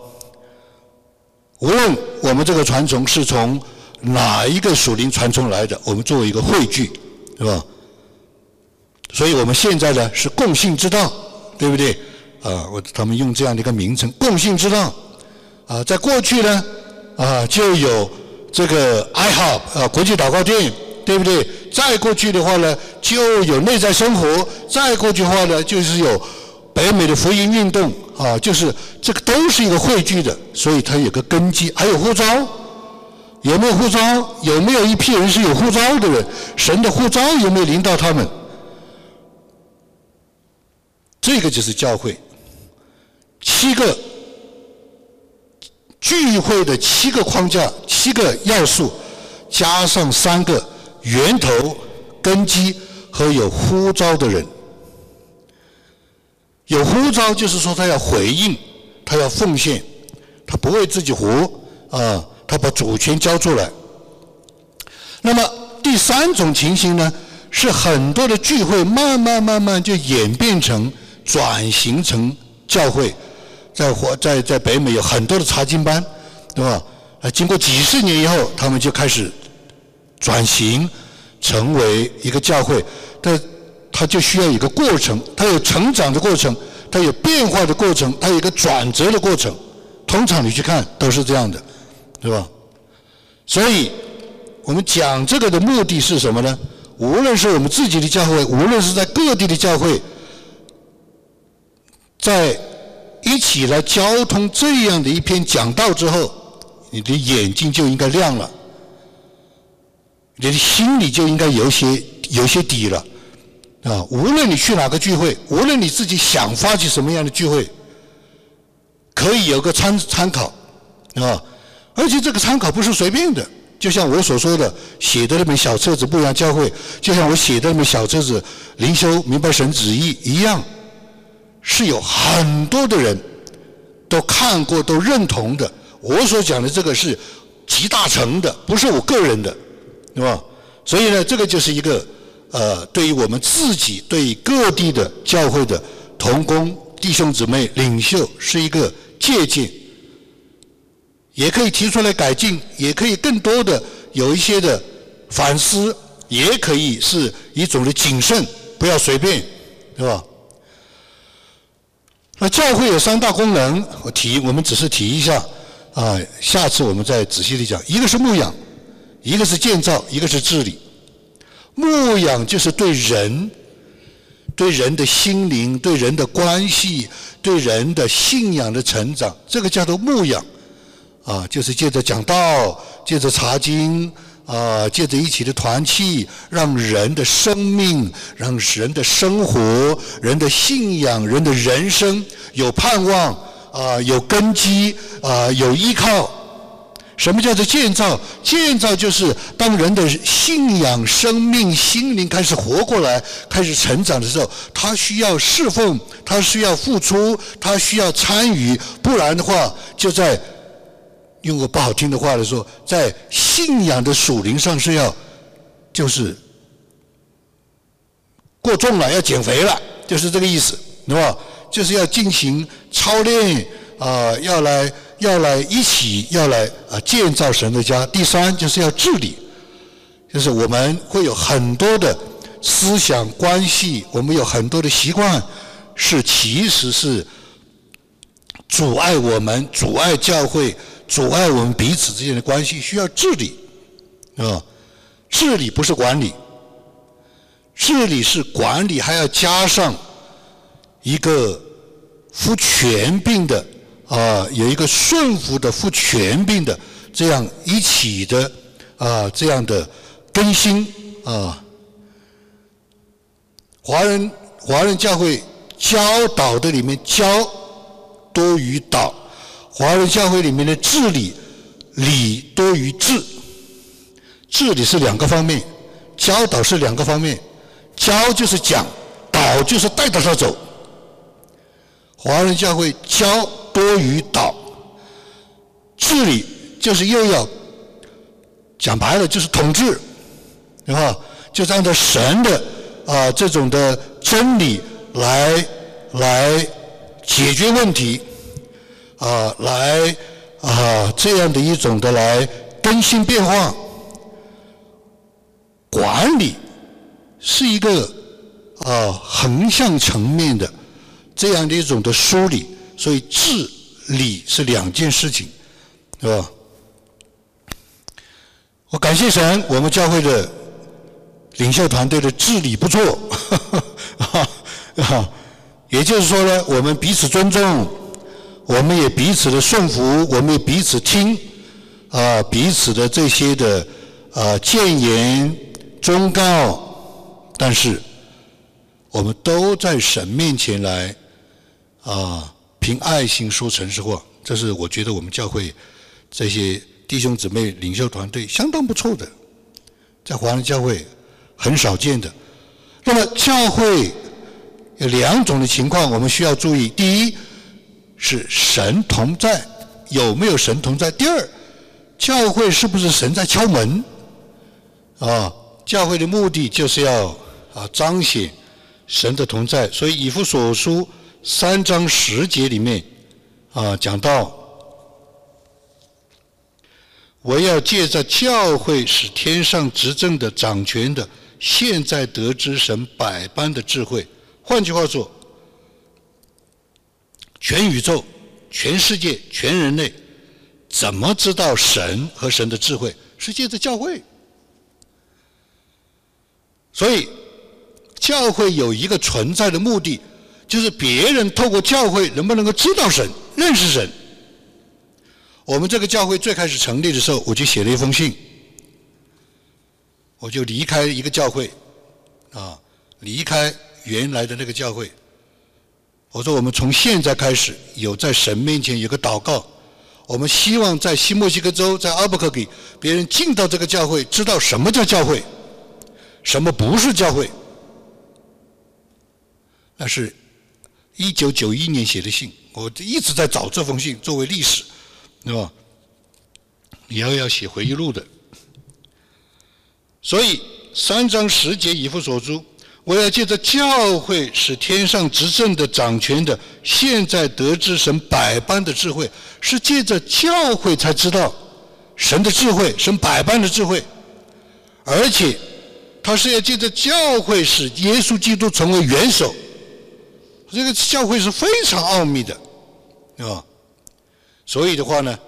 无论我们这个传承是从哪一个属灵传承来的，我们作为一个汇聚，对吧？所以我们现在呢是共信之道，对不对？啊，我他们用这样的一个名称“共性之道”。啊，在过去呢，啊就有这个 iHub 啊国际祷告店，对不对？再过去的话呢，就有内在生活；再过去的话呢，就是有北美的福音运动啊，就是这个都是一个汇聚的，所以它有个根基。还有护照，有没有护照？有没有一批人是有护照的人？神的护照有没有临到他们？这个就是教会，七个聚会的七个框架、七个要素，加上三个源头、根基和有呼召的人。有呼召就是说他要回应，他要奉献，他不为自己活啊，他把主权交出来。那么第三种情形呢，是很多的聚会慢慢慢慢就演变成。转型成教会，在华在在北美有很多的查经班，对吧？啊，经过几十年以后，他们就开始转型成为一个教会。但它就需要一个过程，它有成长的过程，它有变化的过程，它有一个转折的过程。通常你去看都是这样的，对吧？所以我们讲这个的目的是什么呢？无论是我们自己的教会，无论是在各地的教会。在一起来交通这样的一篇讲道之后，你的眼睛就应该亮了，你的心里就应该有些有些底了，啊！无论你去哪个聚会，无论你自己想发起什么样的聚会，可以有个参参考，啊！而且这个参考不是随便的，就像我所说的写的那本小册子《不一样教会》，就像我写的那本小册子《灵修明白神旨意》一样。是有很多的人都看过、都认同的。我所讲的这个是集大成的，不是我个人的，对吧？所以呢，这个就是一个呃，对于我们自己、对各地的教会的同工弟兄姊妹、领袖，是一个借鉴，也可以提出来改进，也可以更多的有一些的反思，也可以是一种的谨慎，不要随便，对吧？那教会有三大功能，我提，我们只是提一下，啊，下次我们再仔细的讲。一个是牧养，一个是建造，一个是治理。牧养就是对人，对人的心灵、对人的关系、对人的信仰的成长，这个叫做牧养，啊，就是借着讲道，借着查经。啊，借着一起的团契，让人的生命、让人的生活、人的信仰、人的人生有盼望啊，有根基啊，有依靠。什么叫做建造？建造就是当人的信仰、生命、心灵开始活过来、开始成长的时候，他需要侍奉，他需要付出，他需要参与，不然的话，就在。用个不好听的话来说，在信仰的属灵上是要，就是过重了，要减肥了，就是这个意思，对吧？就是要进行操练啊，要来要来一起要来啊建造神的家。第三就是要治理，就是我们会有很多的思想关系，我们有很多的习惯，是其实是阻碍我们，阻碍教会。阻碍我们彼此之间的关系，需要治理，啊，治理不是管理，治理是管理，还要加上一个负权病的啊，有一个顺服的负权病的这样一起的啊，这样的更新啊。华人华人教会教导的里面教多于导。华人教会里面的治理，理多于治。治理是两个方面，教导是两个方面。教就是讲，导就是带着他走。华人教会教多于导，治理就是又要讲白了就是统治，然后？就是按照神的啊这种的真理来来解决问题，啊来啊这样的一种的来更新变化，管理是一个啊横向层面的。这样的一种的梳理，所以治理是两件事情，是吧？我感谢神，我们教会的领袖团队的治理不错，啊，也就是说呢，我们彼此尊重，我们也彼此的顺服，我们也彼此听，啊，彼此的这些的啊谏言忠告，但是我们都在神面前来。啊，凭爱心说诚实话，这是我觉得我们教会这些弟兄姊妹领袖团队相当不错的，在华人教会很少见的。那么教会有两种的情况，我们需要注意：第一是神同在，有没有神同在；第二，教会是不是神在敲门？啊，教会的目的就是要啊彰显神的同在，所以以弗所书。三章十节里面，啊，讲到我要借着教会使天上执政的掌权的，现在得知神百般的智慧。换句话说，全宇宙、全世界、全人类，怎么知道神和神的智慧？是借着教会。所以，教会有一个存在的目的。就是别人透过教会能不能够知道神、认识神？我们这个教会最开始成立的时候，我就写了一封信，我就离开一个教会，啊，离开原来的那个教会。我说我们从现在开始有在神面前有个祷告，我们希望在新墨西哥州在阿布克给别人进到这个教会，知道什么叫教会，什么不是教会，那是。一九九一年写的信，我一直在找这封信作为历史，对吧？你要要写回忆录的，所以三章十节以弗所书，我要借着教会使天上执政的掌权的，现在得知神百般的智慧，是借着教会才知道神的智慧，神百般的智慧，而且他是要借着教会使耶稣基督成为元首。这个教会是非常奥秘的，啊，所以的话呢，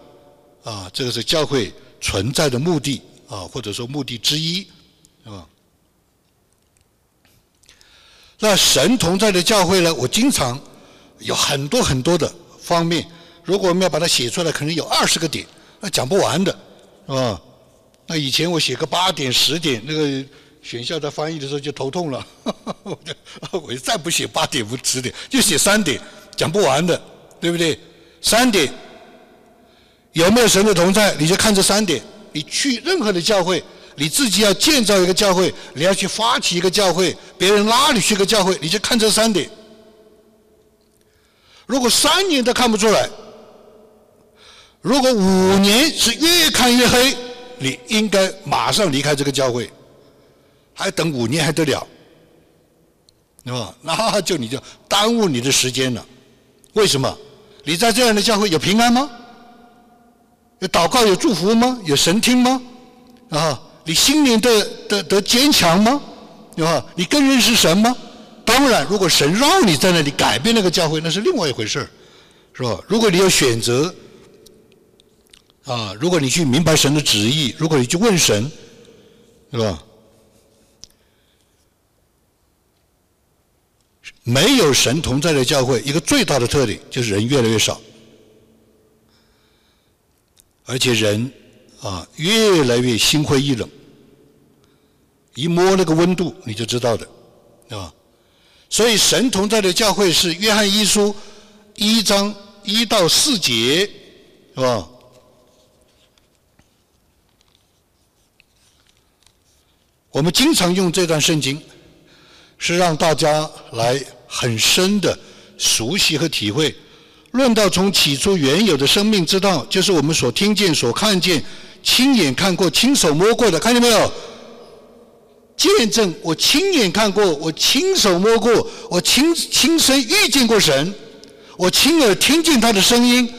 啊，这个是教会存在的目的啊，或者说目的之一，啊？那神同在的教会呢，我经常有很多很多的方面，如果我们要把它写出来，可能有二十个点，那讲不完的，是吧？那以前我写个八点、十点，那个。选校在翻译的时候就头痛了，我就我就再不写八点不十点，就写三点，讲不完的，对不对？三点有没有神的同在？你就看这三点。你去任何的教会，你自己要建造一个教会，你要去发起一个教会，别人拉你去个教会，你就看这三点。如果三年都看不出来，如果五年是越看越黑，你应该马上离开这个教会。还等五年还得了，对吧？那就你就耽误你的时间了。为什么？你在这样的教会有平安吗？有祷告有祝福吗？有神听吗？啊，你心灵的的的坚强吗？对吧？你更认识神吗？当然，如果神让你在那里改变那个教会，那是另外一回事儿，是吧？如果你有选择，啊，如果你去明白神的旨意，如果你去问神，是吧？没有神同在的教会，一个最大的特点就是人越来越少，而且人啊越来越心灰意冷，一摸那个温度你就知道的，啊，所以神同在的教会是约翰一书一章一到四节，是吧？我们经常用这段圣经。是让大家来很深的熟悉和体会。论到从起初原有的生命之道，就是我们所听见、所看见、亲眼看过、亲手摸过的，看见没有？见证，我亲眼看过，我亲手摸过，我亲亲身遇见过神，我亲耳听见他的声音，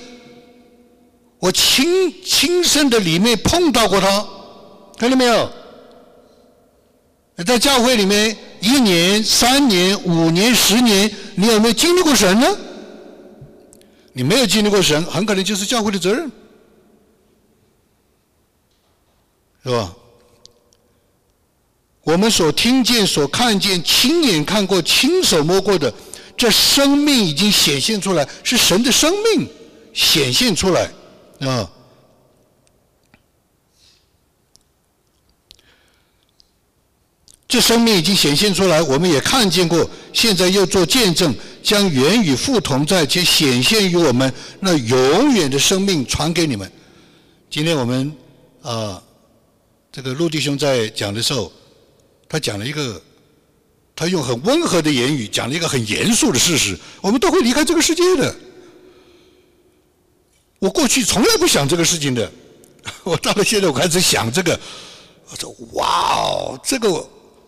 我亲亲身的里面碰到过他，看见没有？在教会里面，一年、三年、五年、十年，你有没有经历过神呢？你没有经历过神，很可能就是教会的责任，是吧？我们所听见、所看见、亲眼看过、亲手摸过的，这生命已经显现出来，是神的生命显现出来啊！这生命已经显现出来，我们也看见过，现在又做见证。将原与父同在，且显现于我们那永远的生命传给你们。今天我们啊，这个陆弟兄在讲的时候，他讲了一个，他用很温和的言语讲了一个很严肃的事实：我们都会离开这个世界的。我过去从来不想这个事情的，我到了现在我开始想这个。我说：哇哦，这个，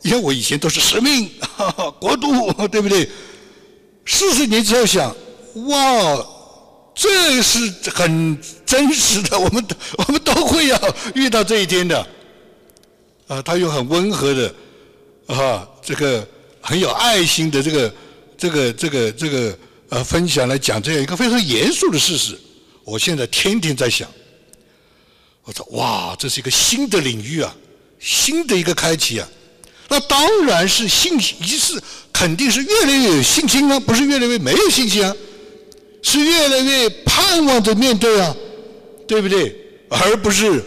因为我以前都是使命、国度，对不对？四十年之后想，哇，这是很真实的，我们我们都会要遇到这一天的。啊，他用很温和的，啊，这个很有爱心的这个这个这个这个呃分享来讲这样一个非常严肃的事实。我现在天天在想，我说哇，这是一个新的领域啊，新的一个开启啊。那当然是信心，一是肯定是越来越有信心啊，不是越来越没有信心啊，是越来越盼望着面对啊，对不对？而不是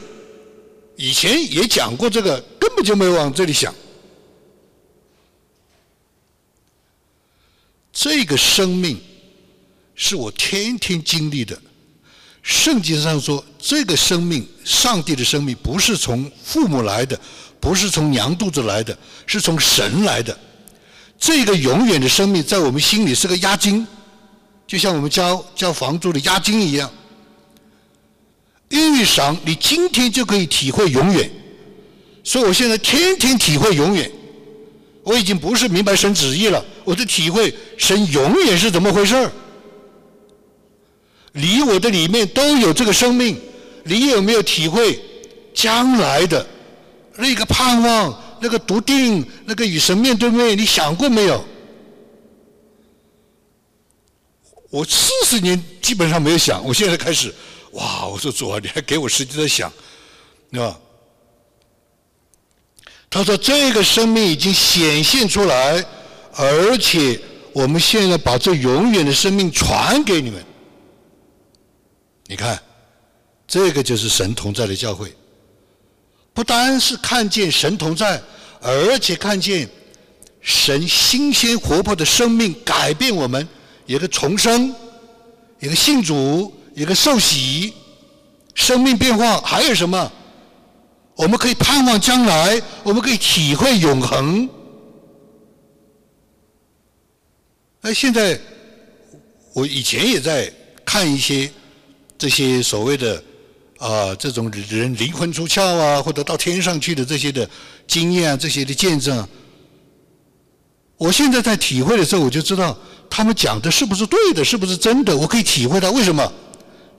以前也讲过这个，根本就没有往这里想。这个生命是我天天经历的。圣经上说，这个生命，上帝的生命，不是从父母来的。不是从娘肚子来的，是从神来的。这个永远的生命在我们心里是个押金，就像我们交交房租的押金一样。遇上你今天就可以体会永远，所以我现在天天体会永远。我已经不是明白神旨意了，我就体会神永远是怎么回事儿。你我的里面都有这个生命，你有没有体会将来的？那个盼望，那个笃定，那个与神面对面，你想过没有？我四十年基本上没有想，我现在开始，哇！我说主啊，你还给我时间在想，对吧？他说这个生命已经显现出来，而且我们现在把这永远的生命传给你们。你看，这个就是神同在的教会。不单是看见神同在，而且看见神新鲜活泼的生命改变我们，一个重生，一个信主，一个受洗，生命变化还有什么？我们可以盼望将来，我们可以体会永恒。那现在我以前也在看一些这些所谓的。啊，这种人灵魂出窍啊，或者到天上去的这些的经验啊，这些的见证，我现在在体会的时候，我就知道他们讲的是不是对的，是不是真的，我可以体会到为什么？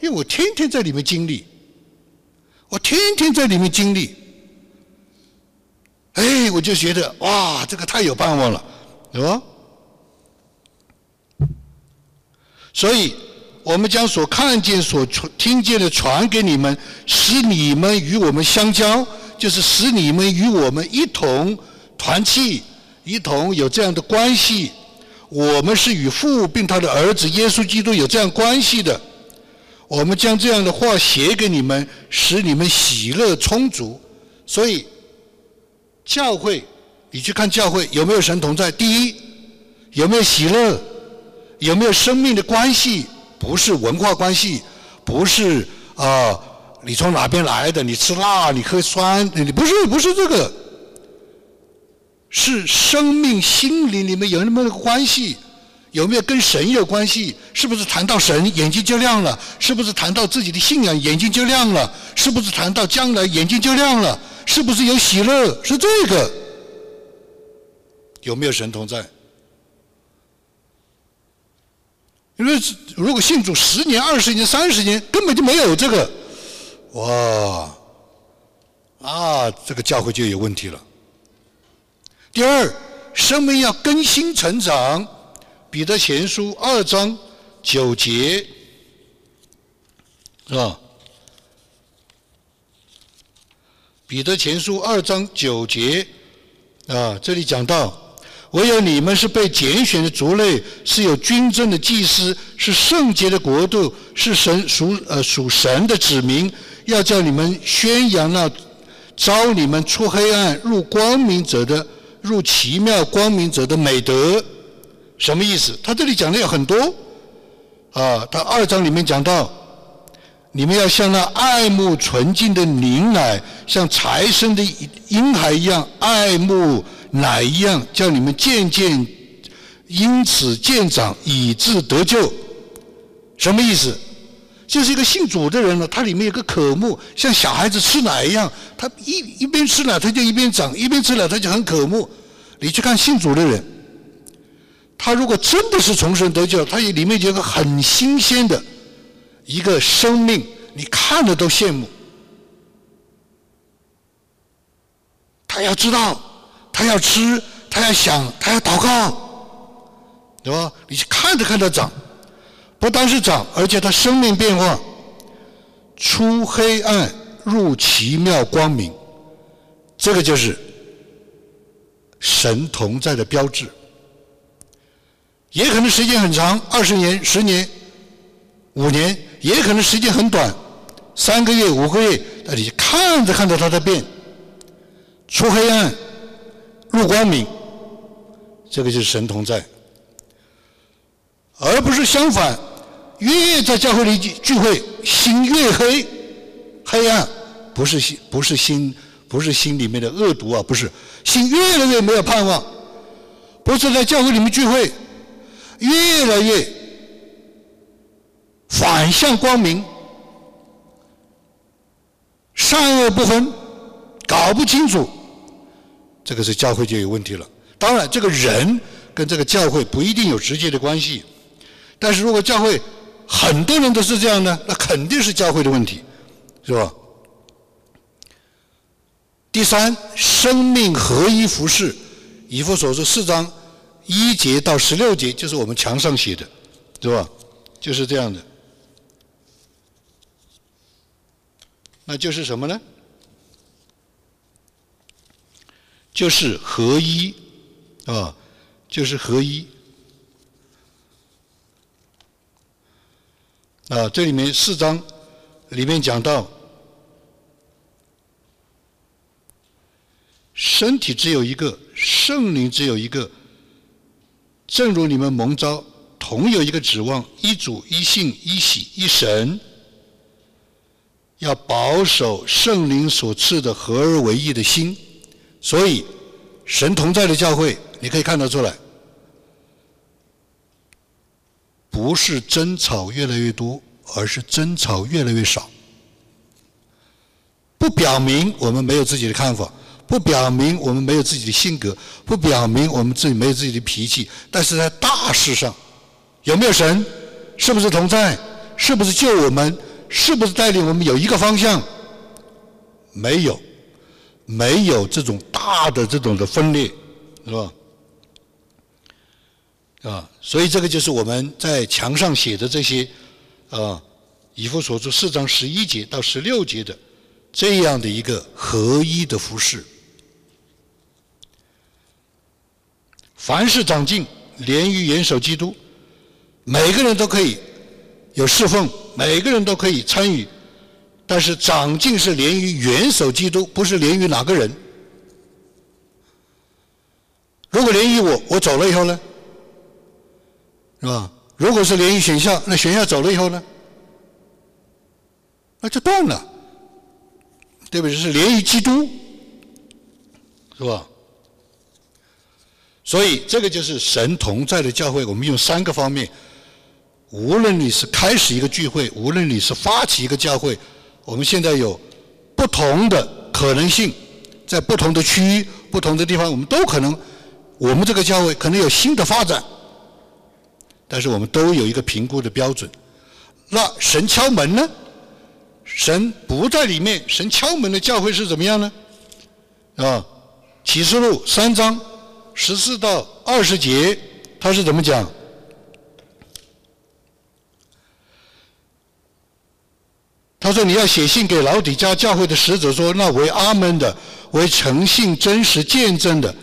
因为我天天在里面经历，我天天在里面经历，哎，我就觉得哇，这个太有盼望了，是吧？所以。我们将所看见、所听见的传给你们，使你们与我们相交，就是使你们与我们一同团契，一同有这样的关系。我们是与父并他的儿子耶稣基督有这样关系的。我们将这样的话写给你们，使你们喜乐充足。所以，教会，你去看教会有没有神同在？第一，有没有喜乐？有没有生命的关系？不是文化关系，不是啊，你从哪边来的？你吃辣，你喝酸，你不是不是这个。是生命心灵里面有那么个关系，有没有跟神有关系？是不是谈到神眼睛就亮了？是不是谈到自己的信仰眼睛就亮了？是不是谈到将来眼睛就亮了？是不是有喜乐？是这个？有没有神同在？因为如果信主十年、二十年、三十年，根本就没有这个，哇，啊，这个教会就有问题了。第二，生命要更新成长，彼得前书二章九节，是吧？彼得前书二章九节，啊，这里讲到。唯有你们是被拣选的族类，是有军政的祭司，是圣洁的国度，是神属呃属神的子民，要叫你们宣扬那招你们出黑暗入光明者的入奇妙光明者的美德。什么意思？他这里讲的有很多啊。他二章里面讲到，你们要像那爱慕纯净的灵奶，像财生的婴孩一样爱慕。奶一样叫你们渐渐因此渐长，以致得救？什么意思？就是一个信主的人呢，他里面有个渴慕，像小孩子吃奶一样，他一一边吃奶，他就一边长；一边吃奶，他就很渴慕。你去看信主的人，他如果真的是重生得救，他也里面有个很新鲜的一个生命，你看了都羡慕。他要知道。他要吃，他要想，他要祷告，对吧？你去看着看着长，不单是长，而且他生命变化，出黑暗入奇妙光明，这个就是神同在的标志。也可能时间很长，二十年、十年、五年，也可能时间很短，三个月、五个月，那你看着看着他在变，出黑暗。入光明，这个就是神同在，而不是相反，越在教会里聚会，心越黑，黑暗不是心，不是心，不是心里面的恶毒啊，不是，心越来越没有盼望，不是在教会里面聚会，越来越反向光明，善恶不分，搞不清楚。这个是教会就有问题了。当然，这个人跟这个教会不一定有直接的关系。但是如果教会很多人都是这样呢，那肯定是教会的问题，是吧？第三，生命合一服饰，以弗所说四章一节到十六节，就是我们墙上写的，是吧？就是这样的。那就是什么呢？就是合一，啊，就是合一。啊，这里面四章里面讲到，身体只有一个，圣灵只有一个。正如你们蒙召，同有一个指望，一主、一信、一喜、一神，要保守圣灵所赐的合而为一的心。所以，神同在的教会，你可以看得出来，不是争吵越来越多，而是争吵越来越少。不表明我们没有自己的看法，不表明我们没有自己的性格，不表明我们自己没有自己的脾气。但是在大事上，有没有神？是不是同在？是不是救我们？是不是带领我们有一个方向？没有。没有这种大的这种的分裂，是吧？啊，所以这个就是我们在墙上写的这些，啊，以弗所书四章十一节到十六节的这样的一个合一的服饰。凡是长进，连于元首基督，每个人都可以有侍奉，每个人都可以参与。但是长进是连于元首基督，不是连于哪个人。如果连于我，我走了以后呢，是吧？如果是连于选校，那选校走了以后呢，那就断了，对不对？是连于基督，是吧？所以这个就是神同在的教会。我们用三个方面，无论你是开始一个聚会，无论你是发起一个教会，我们现在有不同的可能性，在不同的区域、不同的地方，我们都可能，我们这个教会可能有新的发展。但是我们都有一个评估的标准。那神敲门呢？神不在里面，神敲门的教会是怎么样呢？啊，启示录三章十四到二十节，他是怎么讲？他说：“你要写信给老底家教会的使者说，那为阿门的，为诚信真实见证的。”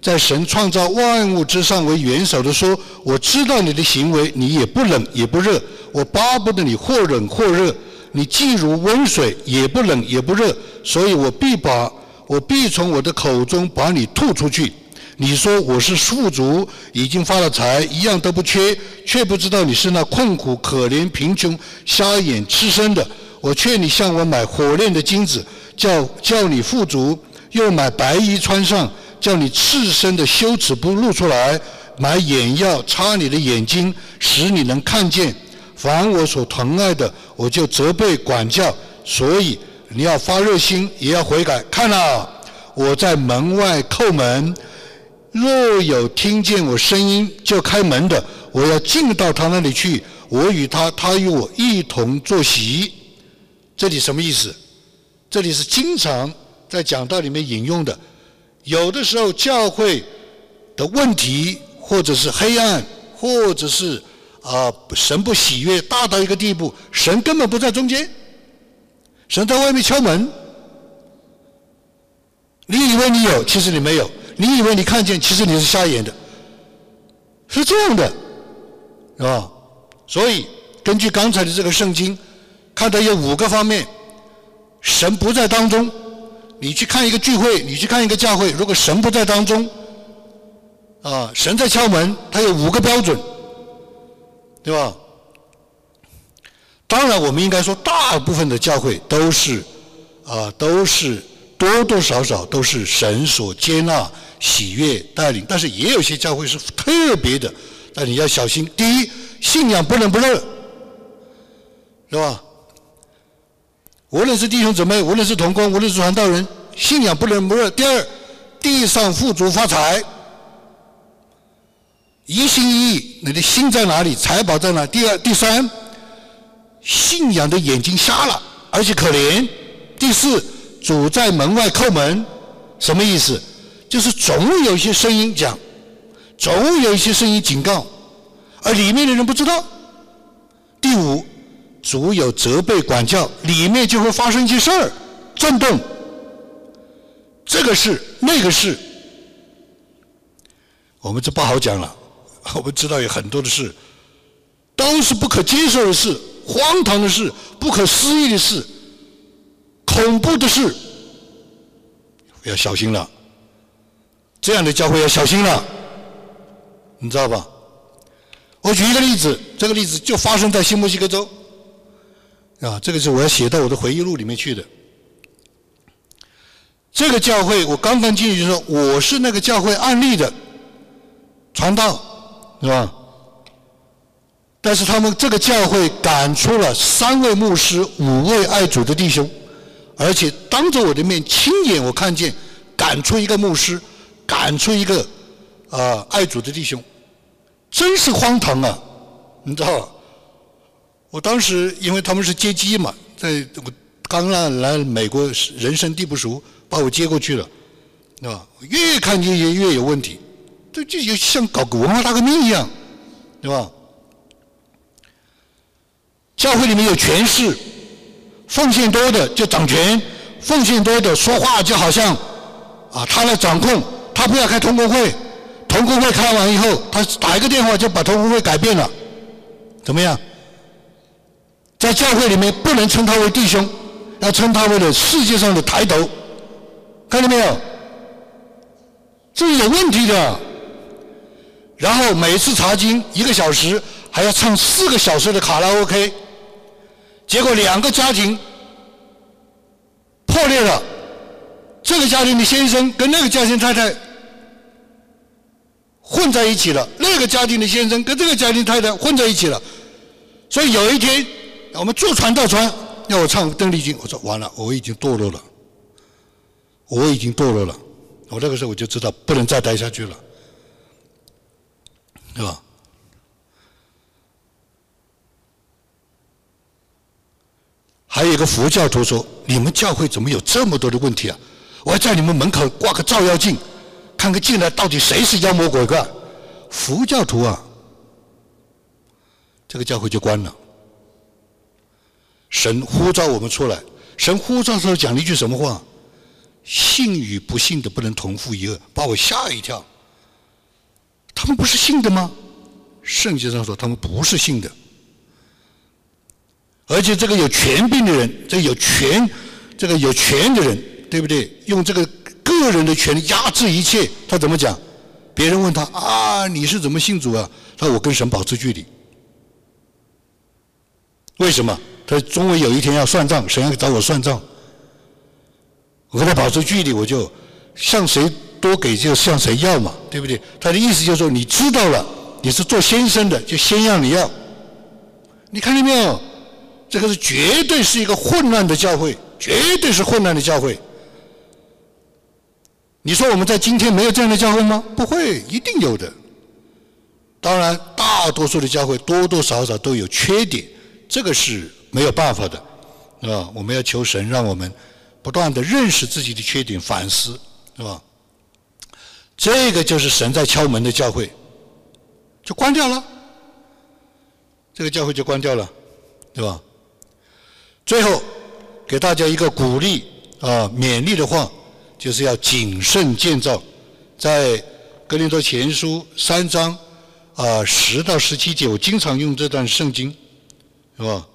在神创造万物之上为元首的说：“我知道你的行为，你也不冷也不热。我巴不得你或冷或热，你既如温水，也不冷也不热。所以我必把我必从我的口中把你吐出去。你说我是富足，已经发了财，一样都不缺，却不知道你是那困苦可怜贫穷瞎眼吃身的。我劝你向我买火炼的金子，叫叫你富足，又买白衣穿上。”叫你赤身的羞耻不露出来，买眼药擦你的眼睛，使你能看见。凡我所疼爱的，我就责备管教。所以你要发热心，也要悔改。看啊，我在门外叩门，若有听见我声音就开门的，我要进到他那里去，我与他，他与我一同坐席。这里什么意思？这里是经常在讲道里面引用的。有的时候教会的问题，或者是黑暗，或者是啊神不喜悦大到一个地步，神根本不在中间，神在外面敲门。你以为你有，其实你没有；你以为你看见，其实你是瞎眼的，是这样的，是吧？所以根据刚才的这个圣经，看到有五个方面，神不在当中。你去看一个聚会，你去看一个教会，如果神不在当中，啊，神在敲门，他有五个标准，对吧？当然，我们应该说，大部分的教会都是，啊，都是多多少少都是神所接纳、喜悦带领，但是也有些教会是特别的，但你要小心。第一，信仰不冷不热，是吧？无论是弟兄姊妹，无论是同工，无论是传道人，信仰不冷不热。第二，地上富足发财，一心一意，你的心在哪里，财宝在哪？第二、第三，信仰的眼睛瞎了，而且可怜。第四，主在门外叩门，什么意思？就是总有一些声音讲，总有一些声音警告，而里面的人不知道。第五。主有责备管教，里面就会发生一些事儿，震动。这个事，那个事，我们就不好讲了。我们知道有很多的事，都是不可接受的事、荒唐的事、不可思议的事、恐怖的事，要小心了。这样的教会要小心了，你知道吧？我举一个例子，这个例子就发生在新墨西哥州。啊，这个是我要写到我的回忆录里面去的。这个教会我刚刚进去就说我是那个教会案例的传道，是吧？但是他们这个教会赶出了三位牧师、五位爱主的弟兄，而且当着我的面亲眼我看见赶出一个牧师，赶出一个啊爱主的弟兄，真是荒唐啊！你知道？我当时因为他们是接机嘛，在我刚来来美国，人生地不熟，把我接过去了，对吧？越看越越越有问题，这就就像搞个文化大革命一样，对吧？教会里面有权势，奉献多的就掌权，奉献多的说话就好像啊，他来掌控，他不要开同工会，同工会开完以后，他打一个电话就把同工会改变了，怎么样？在教会里面不能称他为弟兄，要称他为了世界上的抬头，看到没有？这是有问题的。然后每次查经一个小时，还要唱四个小时的卡拉 OK，结果两个家庭破裂了。这个家庭的先生跟那个家庭太太混在一起了，那个家庭的先生跟这个家庭太太混在一起了，所以有一天我们坐船到船，要我唱邓丽君，我说完了，我已经堕落了，我已经堕落了，我那个时候我就知道不能再待下去了，对吧？还有一个佛教徒说：“你们教会怎么有这么多的问题啊？我要在你们门口挂个照妖镜，看看进来到底谁是妖魔鬼怪。”佛教徒啊，这个教会就关了。神呼召我们出来，神呼召的时候讲了一句什么话？“信与不信的不能同父一恶”，把我吓一跳。他们不是信的吗？圣经上说他们不是信的。而且这个有权柄的人，这有权，这个有权的人，对不对？用这个个人的权利压制一切，他怎么讲？别人问他啊，你是怎么信主啊？他说我跟神保持距离。为什么？他终为有一天要算账，神要找我算账。我跟他保持距离，我就向谁多给就向谁要嘛，对不对？他的意思就是说，你知道了，你是做先生的，就先让你要。你看见没有？这个是绝对是一个混乱的教会，绝对是混乱的教会。你说我们在今天没有这样的教会吗？不会，一定有的。当然，大多数的教会多多少少都有缺点，这个是没有办法的，是吧？我们要求神让我们不断的认识自己的缺点，反思，是吧？这个就是神在敲门的教会，就关掉了，这个教会就关掉了，对吧？最后，给大家一个鼓励啊、勉励的话，就是要谨慎建造。在格林多前书三章啊十到十七节，我经常用这段圣经，是吧？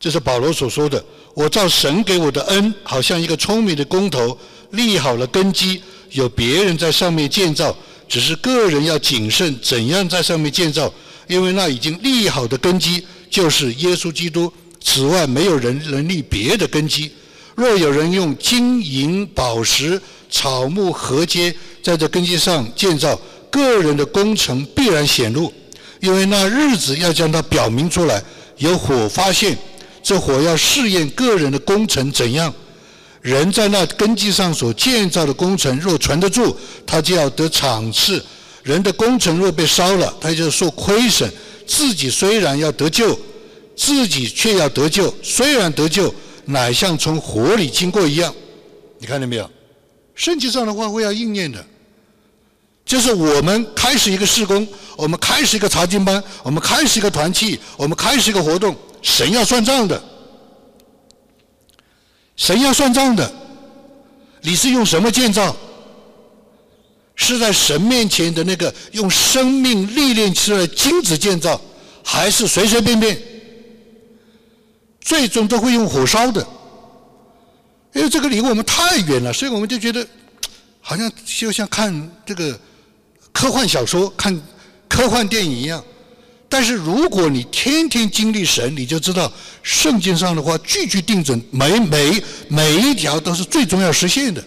这是保罗所说的：“我照神给我的恩，好像一个聪明的工头，立好了根基，有别人在上面建造，只是个人要谨慎怎样在上面建造，因为那已经立好的根基。”就是耶稣基督，此外没有人能立别的根基。若有人用金银宝石、草木禾秸在这根基上建造，个人的工程必然显露，因为那日子要将它表明出来。有火发现，这火要试验个人的工程怎样。人在那根基上所建造的工程若存得住，他就要得赏赐；人的工程若被烧了，他就受亏损。自己虽然要得救，自己却要得救。虽然得救，乃像从火里经过一样。你看见没有？圣经上的话会要应验的。就是我们开始一个事工，我们开始一个查经班，我们开始一个团契，我们开始一个活动，神要算账的。神要算账的。你是用什么建造？是在神面前的那个用生命历练出来的金子建造，还是随随便便？最终都会用火烧的，因为这个离我们太远了，所以我们就觉得好像就像看这个科幻小说、看科幻电影一样。但是如果你天天经历神，你就知道圣经上的话句句定准，每每每一条都是最终要实现的。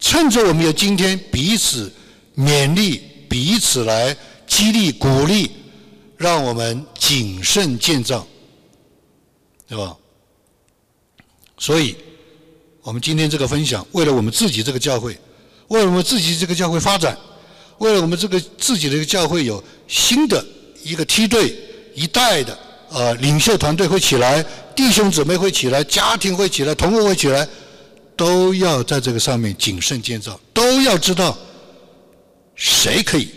趁着我们有今天，彼此勉励，彼此来激励鼓励，让我们谨慎建造，对吧？所以，我们今天这个分享，为了我们自己这个教会，为了我们自己这个教会发展，为了我们这个自己的一个教会有新的一个梯队一代的呃领袖团队会起来，弟兄姊妹会起来，家庭会起来，同工会起来。都要在这个上面谨慎建造，都要知道谁可以，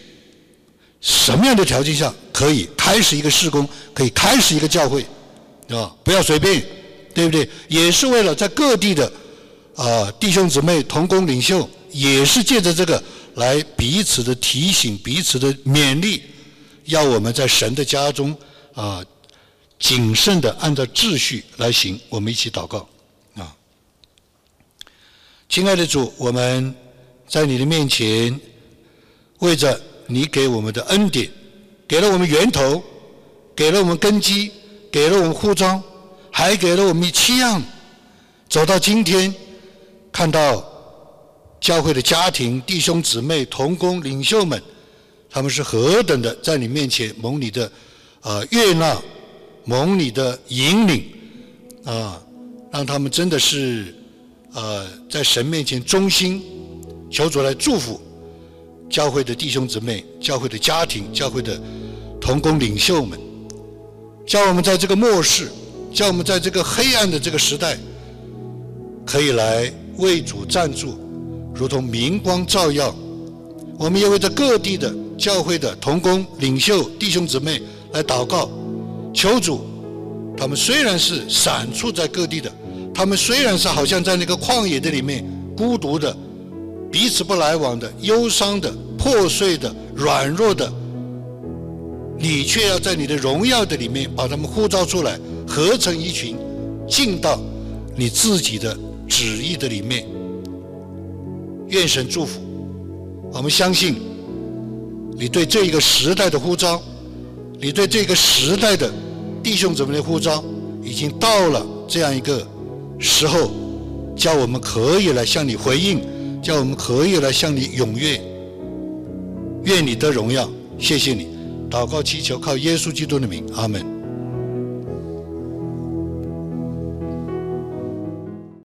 什么样的条件下可以开始一个事工，可以开始一个教会，啊，不要随便，对不对？也是为了在各地的啊弟兄姊妹同工领袖，也是借着这个来彼此的提醒，彼此的勉励，要我们在神的家中啊谨慎的按照秩序来行。我们一起祷告。亲爱的主，我们在你的面前，为着你给我们的恩典，给了我们源头，给了我们根基，给了我们护照，还给了我们七样，走到今天，看到教会的家庭、弟兄姊妹、同工、领袖们，他们是何等的在你面前蒙你的呃悦纳，蒙你的引领啊，让他们真的是呃在神面前忠心，求主来祝福教会的弟兄姊妹、教会的家庭、教会的同工领袖们，叫我们在这个末世，叫我们在这个黑暗的这个时代，可以来为主站住。如同明光照耀，我们也为着各地的教会的同工、领袖、弟兄姊妹来祷告，求主。他们虽然是散处在各地的，他们虽然是好像在那个旷野的里面孤独的、彼此不来往的、忧伤的、破碎的、软弱的，你却要在你的荣耀的里面把他们呼召出来，合成一群，进到你自己的旨意的里面。愿神祝福，我们相信你对这一个时代的呼召，你对这个时代的弟兄姊妹的呼召，已经到了这样一个时候，叫我们可以来向你回应，叫我们可以来向你踊跃。愿你的荣耀，谢谢你，祷告祈求靠耶稣基督的名，阿门。